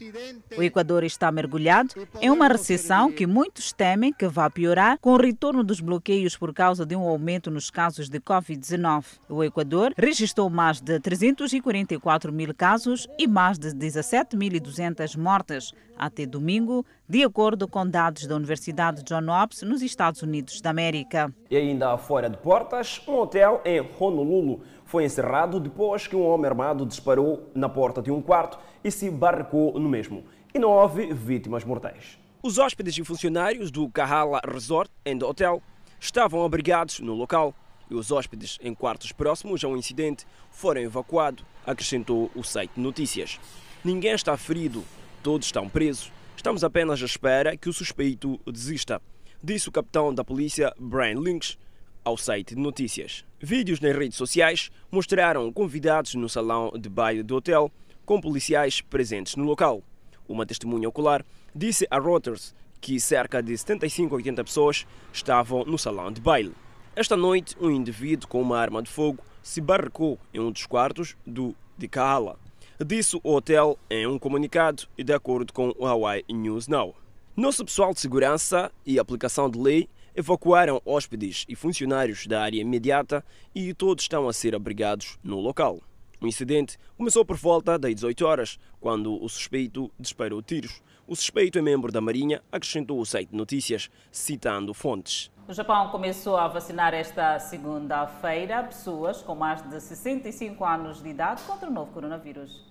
Speaker 2: O Equador está mergulhado em uma recessão que muitos temem que vá piorar com o retorno dos bloqueios por causa de um aumento nos casos de Covid-19. O Equador registrou mais de 344 mil casos e mais de 17.200 mortes até domingo, de acordo com dados da Universidade John Hopkins nos Estados Unidos da América.
Speaker 1: E ainda fora de portas, um hotel em Honolulu foi encerrado depois que um homem armado disparou na porta de um quarto e se barricou no mesmo. E não houve vítimas mortais. Os hóspedes e funcionários do Kahala Resort and Hotel estavam abrigados no local e os hóspedes em quartos próximos ao incidente foram evacuados, acrescentou o site de notícias. Ninguém está ferido, todos estão presos. Estamos apenas à espera que o suspeito desista, disse o capitão da polícia Brian Lynch ao site de notícias. Vídeos nas redes sociais mostraram convidados no salão de baile do hotel com policiais presentes no local. Uma testemunha ocular disse a Reuters que cerca de 75 a 80 pessoas estavam no salão de baile. Esta noite, um indivíduo com uma arma de fogo se barricou em um dos quartos do de Kahala, disse o hotel em um comunicado e de acordo com o Hawaii News Now. Nosso pessoal de segurança e aplicação de lei evacuaram hóspedes e funcionários da área imediata e todos estão a ser abrigados no local. O incidente começou por volta das 18 horas, quando o suspeito disparou tiros. O suspeito é membro da Marinha, acrescentou o site de notícias, citando fontes.
Speaker 2: O Japão começou a vacinar esta segunda-feira pessoas com mais de 65 anos de idade contra o novo coronavírus.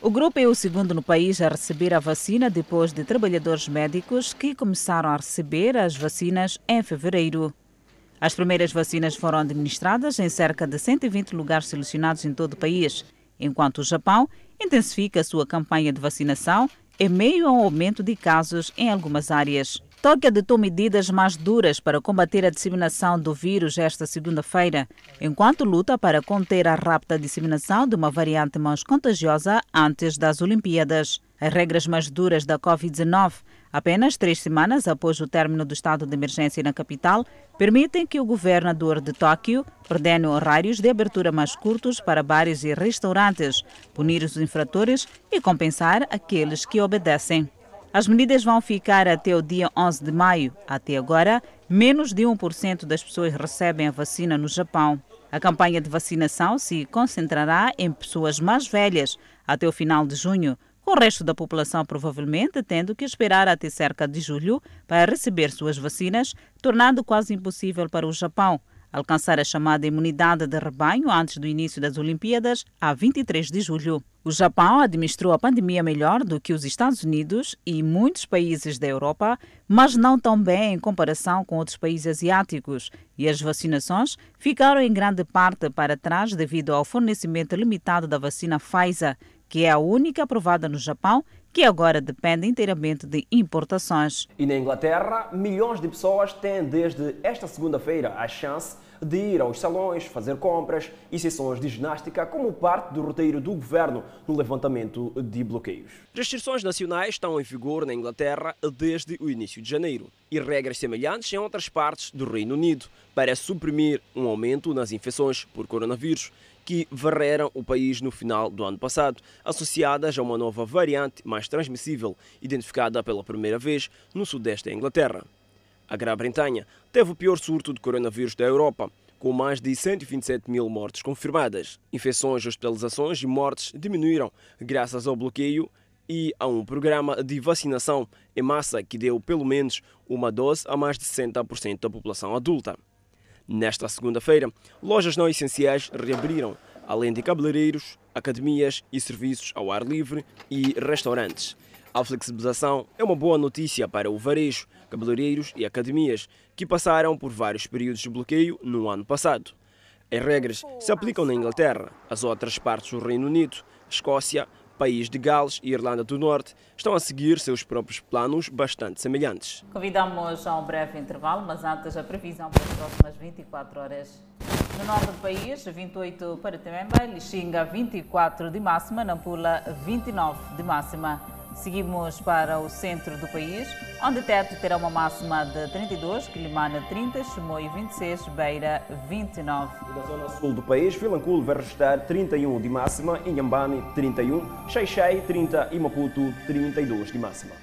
Speaker 2: O grupo é o segundo no país a receber a vacina depois de trabalhadores médicos que começaram a receber as vacinas em fevereiro. As primeiras vacinas foram administradas em cerca de 120 lugares selecionados em todo o país, enquanto o Japão intensifica a sua campanha de vacinação em meio a um aumento de casos em algumas áreas. Tóquio adotou medidas mais duras para combater a disseminação do vírus esta segunda-feira, enquanto luta para conter a rápida disseminação de uma variante mais contagiosa antes das Olimpíadas. As regras mais duras da Covid-19, apenas três semanas após o término do estado de emergência na capital, permitem que o governador de Tóquio ordene horários de abertura mais curtos para bares e restaurantes, punir os infratores e compensar aqueles que obedecem. As medidas vão ficar até o dia 11 de maio. Até agora, menos de 1% das pessoas recebem a vacina no Japão. A campanha de vacinação se concentrará em pessoas mais velhas até o final de junho, com o resto da população provavelmente tendo que esperar até cerca de julho para receber suas vacinas, tornando quase impossível para o Japão alcançar a chamada imunidade de rebanho antes do início das Olimpíadas, a 23 de julho. O Japão administrou a pandemia melhor do que os Estados Unidos e muitos países da Europa, mas não tão bem em comparação com outros países asiáticos, e as vacinações ficaram em grande parte para trás devido ao fornecimento limitado da vacina Pfizer, que é a única aprovada no Japão que agora depende inteiramente de importações.
Speaker 1: E na Inglaterra, milhões de pessoas têm desde esta segunda-feira a chance de ir aos salões, fazer compras e sessões de ginástica como parte do roteiro do governo no levantamento de bloqueios. Restrições nacionais estão em vigor na Inglaterra desde o início de janeiro e regras semelhantes em outras partes do Reino Unido para suprimir um aumento nas infecções por coronavírus que varreram o país no final do ano passado, associadas a uma nova variante mais transmissível identificada pela primeira vez no sudeste da Inglaterra. A Grã-Bretanha teve o pior surto de coronavírus da Europa, com mais de 127 mil mortes confirmadas. Infecções, hospitalizações e mortes diminuíram graças ao bloqueio e a um programa de vacinação em massa que deu pelo menos uma dose a mais de 60% da população adulta. Nesta segunda-feira, lojas não essenciais reabriram, além de cabeleireiros, academias e serviços ao ar livre e restaurantes. A flexibilização é uma boa notícia para o varejo, cabeleireiros e academias, que passaram por vários períodos de bloqueio no ano passado. As regras se aplicam na Inglaterra, as outras partes do Reino Unido, Escócia, País de Gales e Irlanda do Norte estão a seguir seus próprios planos bastante semelhantes.
Speaker 2: Convidamos a um breve intervalo, mas antes a previsão para as próximas 24 horas. No norte do país, 28 para Tememba, Lixinga 24 de máxima, Nampula 29 de máxima. Seguimos para o centro do país, onde Tete terá uma máxima de 32, Quilimana 30, Chimoio 26, Beira 29.
Speaker 1: E na zona sul do país, Vilanculo vai registrar 31 de máxima, Inhambane 31, Xeixei 30 e Maputo 32 de máxima.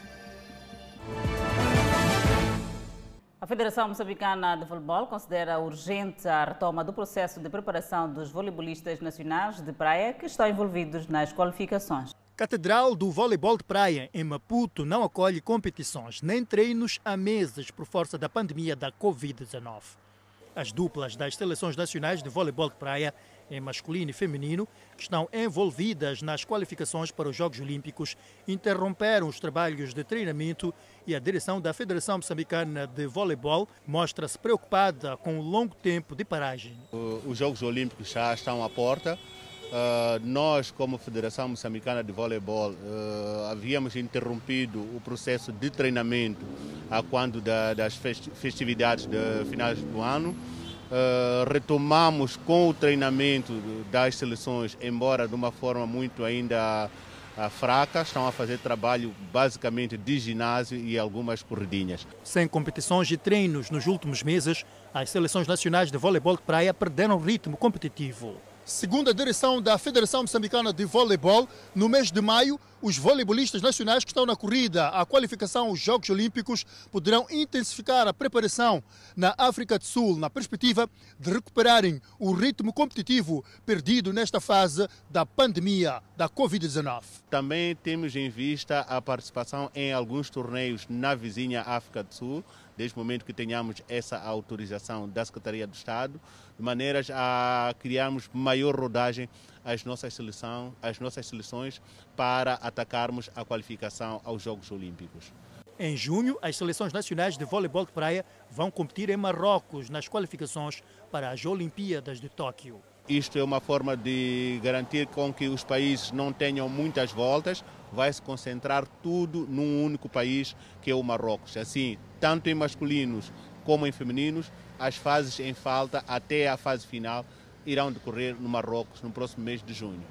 Speaker 2: A Federação Moçambicana de Voleibol considera urgente a retoma do processo de preparação dos voleibolistas nacionais de praia que estão envolvidos nas qualificações.
Speaker 33: Catedral do Voleibol de Praia, em Maputo, não acolhe competições nem treinos há meses por força da pandemia da Covid-19. As duplas das seleções nacionais de voleibol de praia, em masculino e feminino, que estão envolvidas nas qualificações para os Jogos Olímpicos, interromperam os trabalhos de treinamento e a direção da Federação Moçambicana de Voleibol mostra-se preocupada com o longo tempo de paragem.
Speaker 60: Os Jogos Olímpicos já estão à porta Uh, nós, como Federação Moçambicana de Voleibol, uh, havíamos interrompido o processo de treinamento a quando da, das festividades de finais do ano. Uh, retomamos com o treinamento das seleções, embora de uma forma muito ainda fraca, estão a fazer trabalho basicamente de ginásio e algumas corridinhas.
Speaker 33: Sem competições e treinos nos últimos meses, as seleções nacionais de voleibol de praia perderam ritmo competitivo. Segundo a direção da Federação Moçambicana de Voleibol, no mês de maio, os voleibolistas nacionais que estão na corrida à qualificação aos Jogos Olímpicos poderão intensificar a preparação na África do Sul, na perspectiva de recuperarem o ritmo competitivo perdido nesta fase da pandemia da Covid-19.
Speaker 60: Também temos em vista a participação em alguns torneios na vizinha África do Sul, desde o momento que tenhamos essa autorização da Secretaria do Estado, de maneiras a criarmos maior rodagem às nossas, seleção, às nossas seleções para atacarmos a qualificação aos Jogos Olímpicos.
Speaker 33: Em junho, as seleções nacionais de voleibol de praia vão competir em Marrocos nas qualificações para as Olimpíadas de Tóquio.
Speaker 60: Isto é uma forma de garantir com que os países não tenham muitas voltas, vai se concentrar tudo num único país, que é o Marrocos. Assim, tanto em masculinos como em femininos, as fases em falta até a fase final irão decorrer no Marrocos no próximo mês de junho.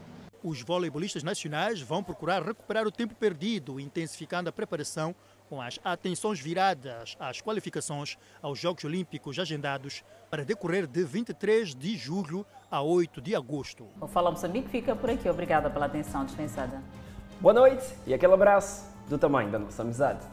Speaker 33: Os voleibolistas nacionais vão procurar recuperar o tempo perdido, intensificando a preparação com as atenções viradas às qualificações aos Jogos Olímpicos agendados para decorrer de 23 de julho a 8 de agosto.
Speaker 2: O Fala Moçambique fica por aqui. Obrigada pela atenção dispensada.
Speaker 1: Boa noite e aquele abraço do tamanho da nossa amizade.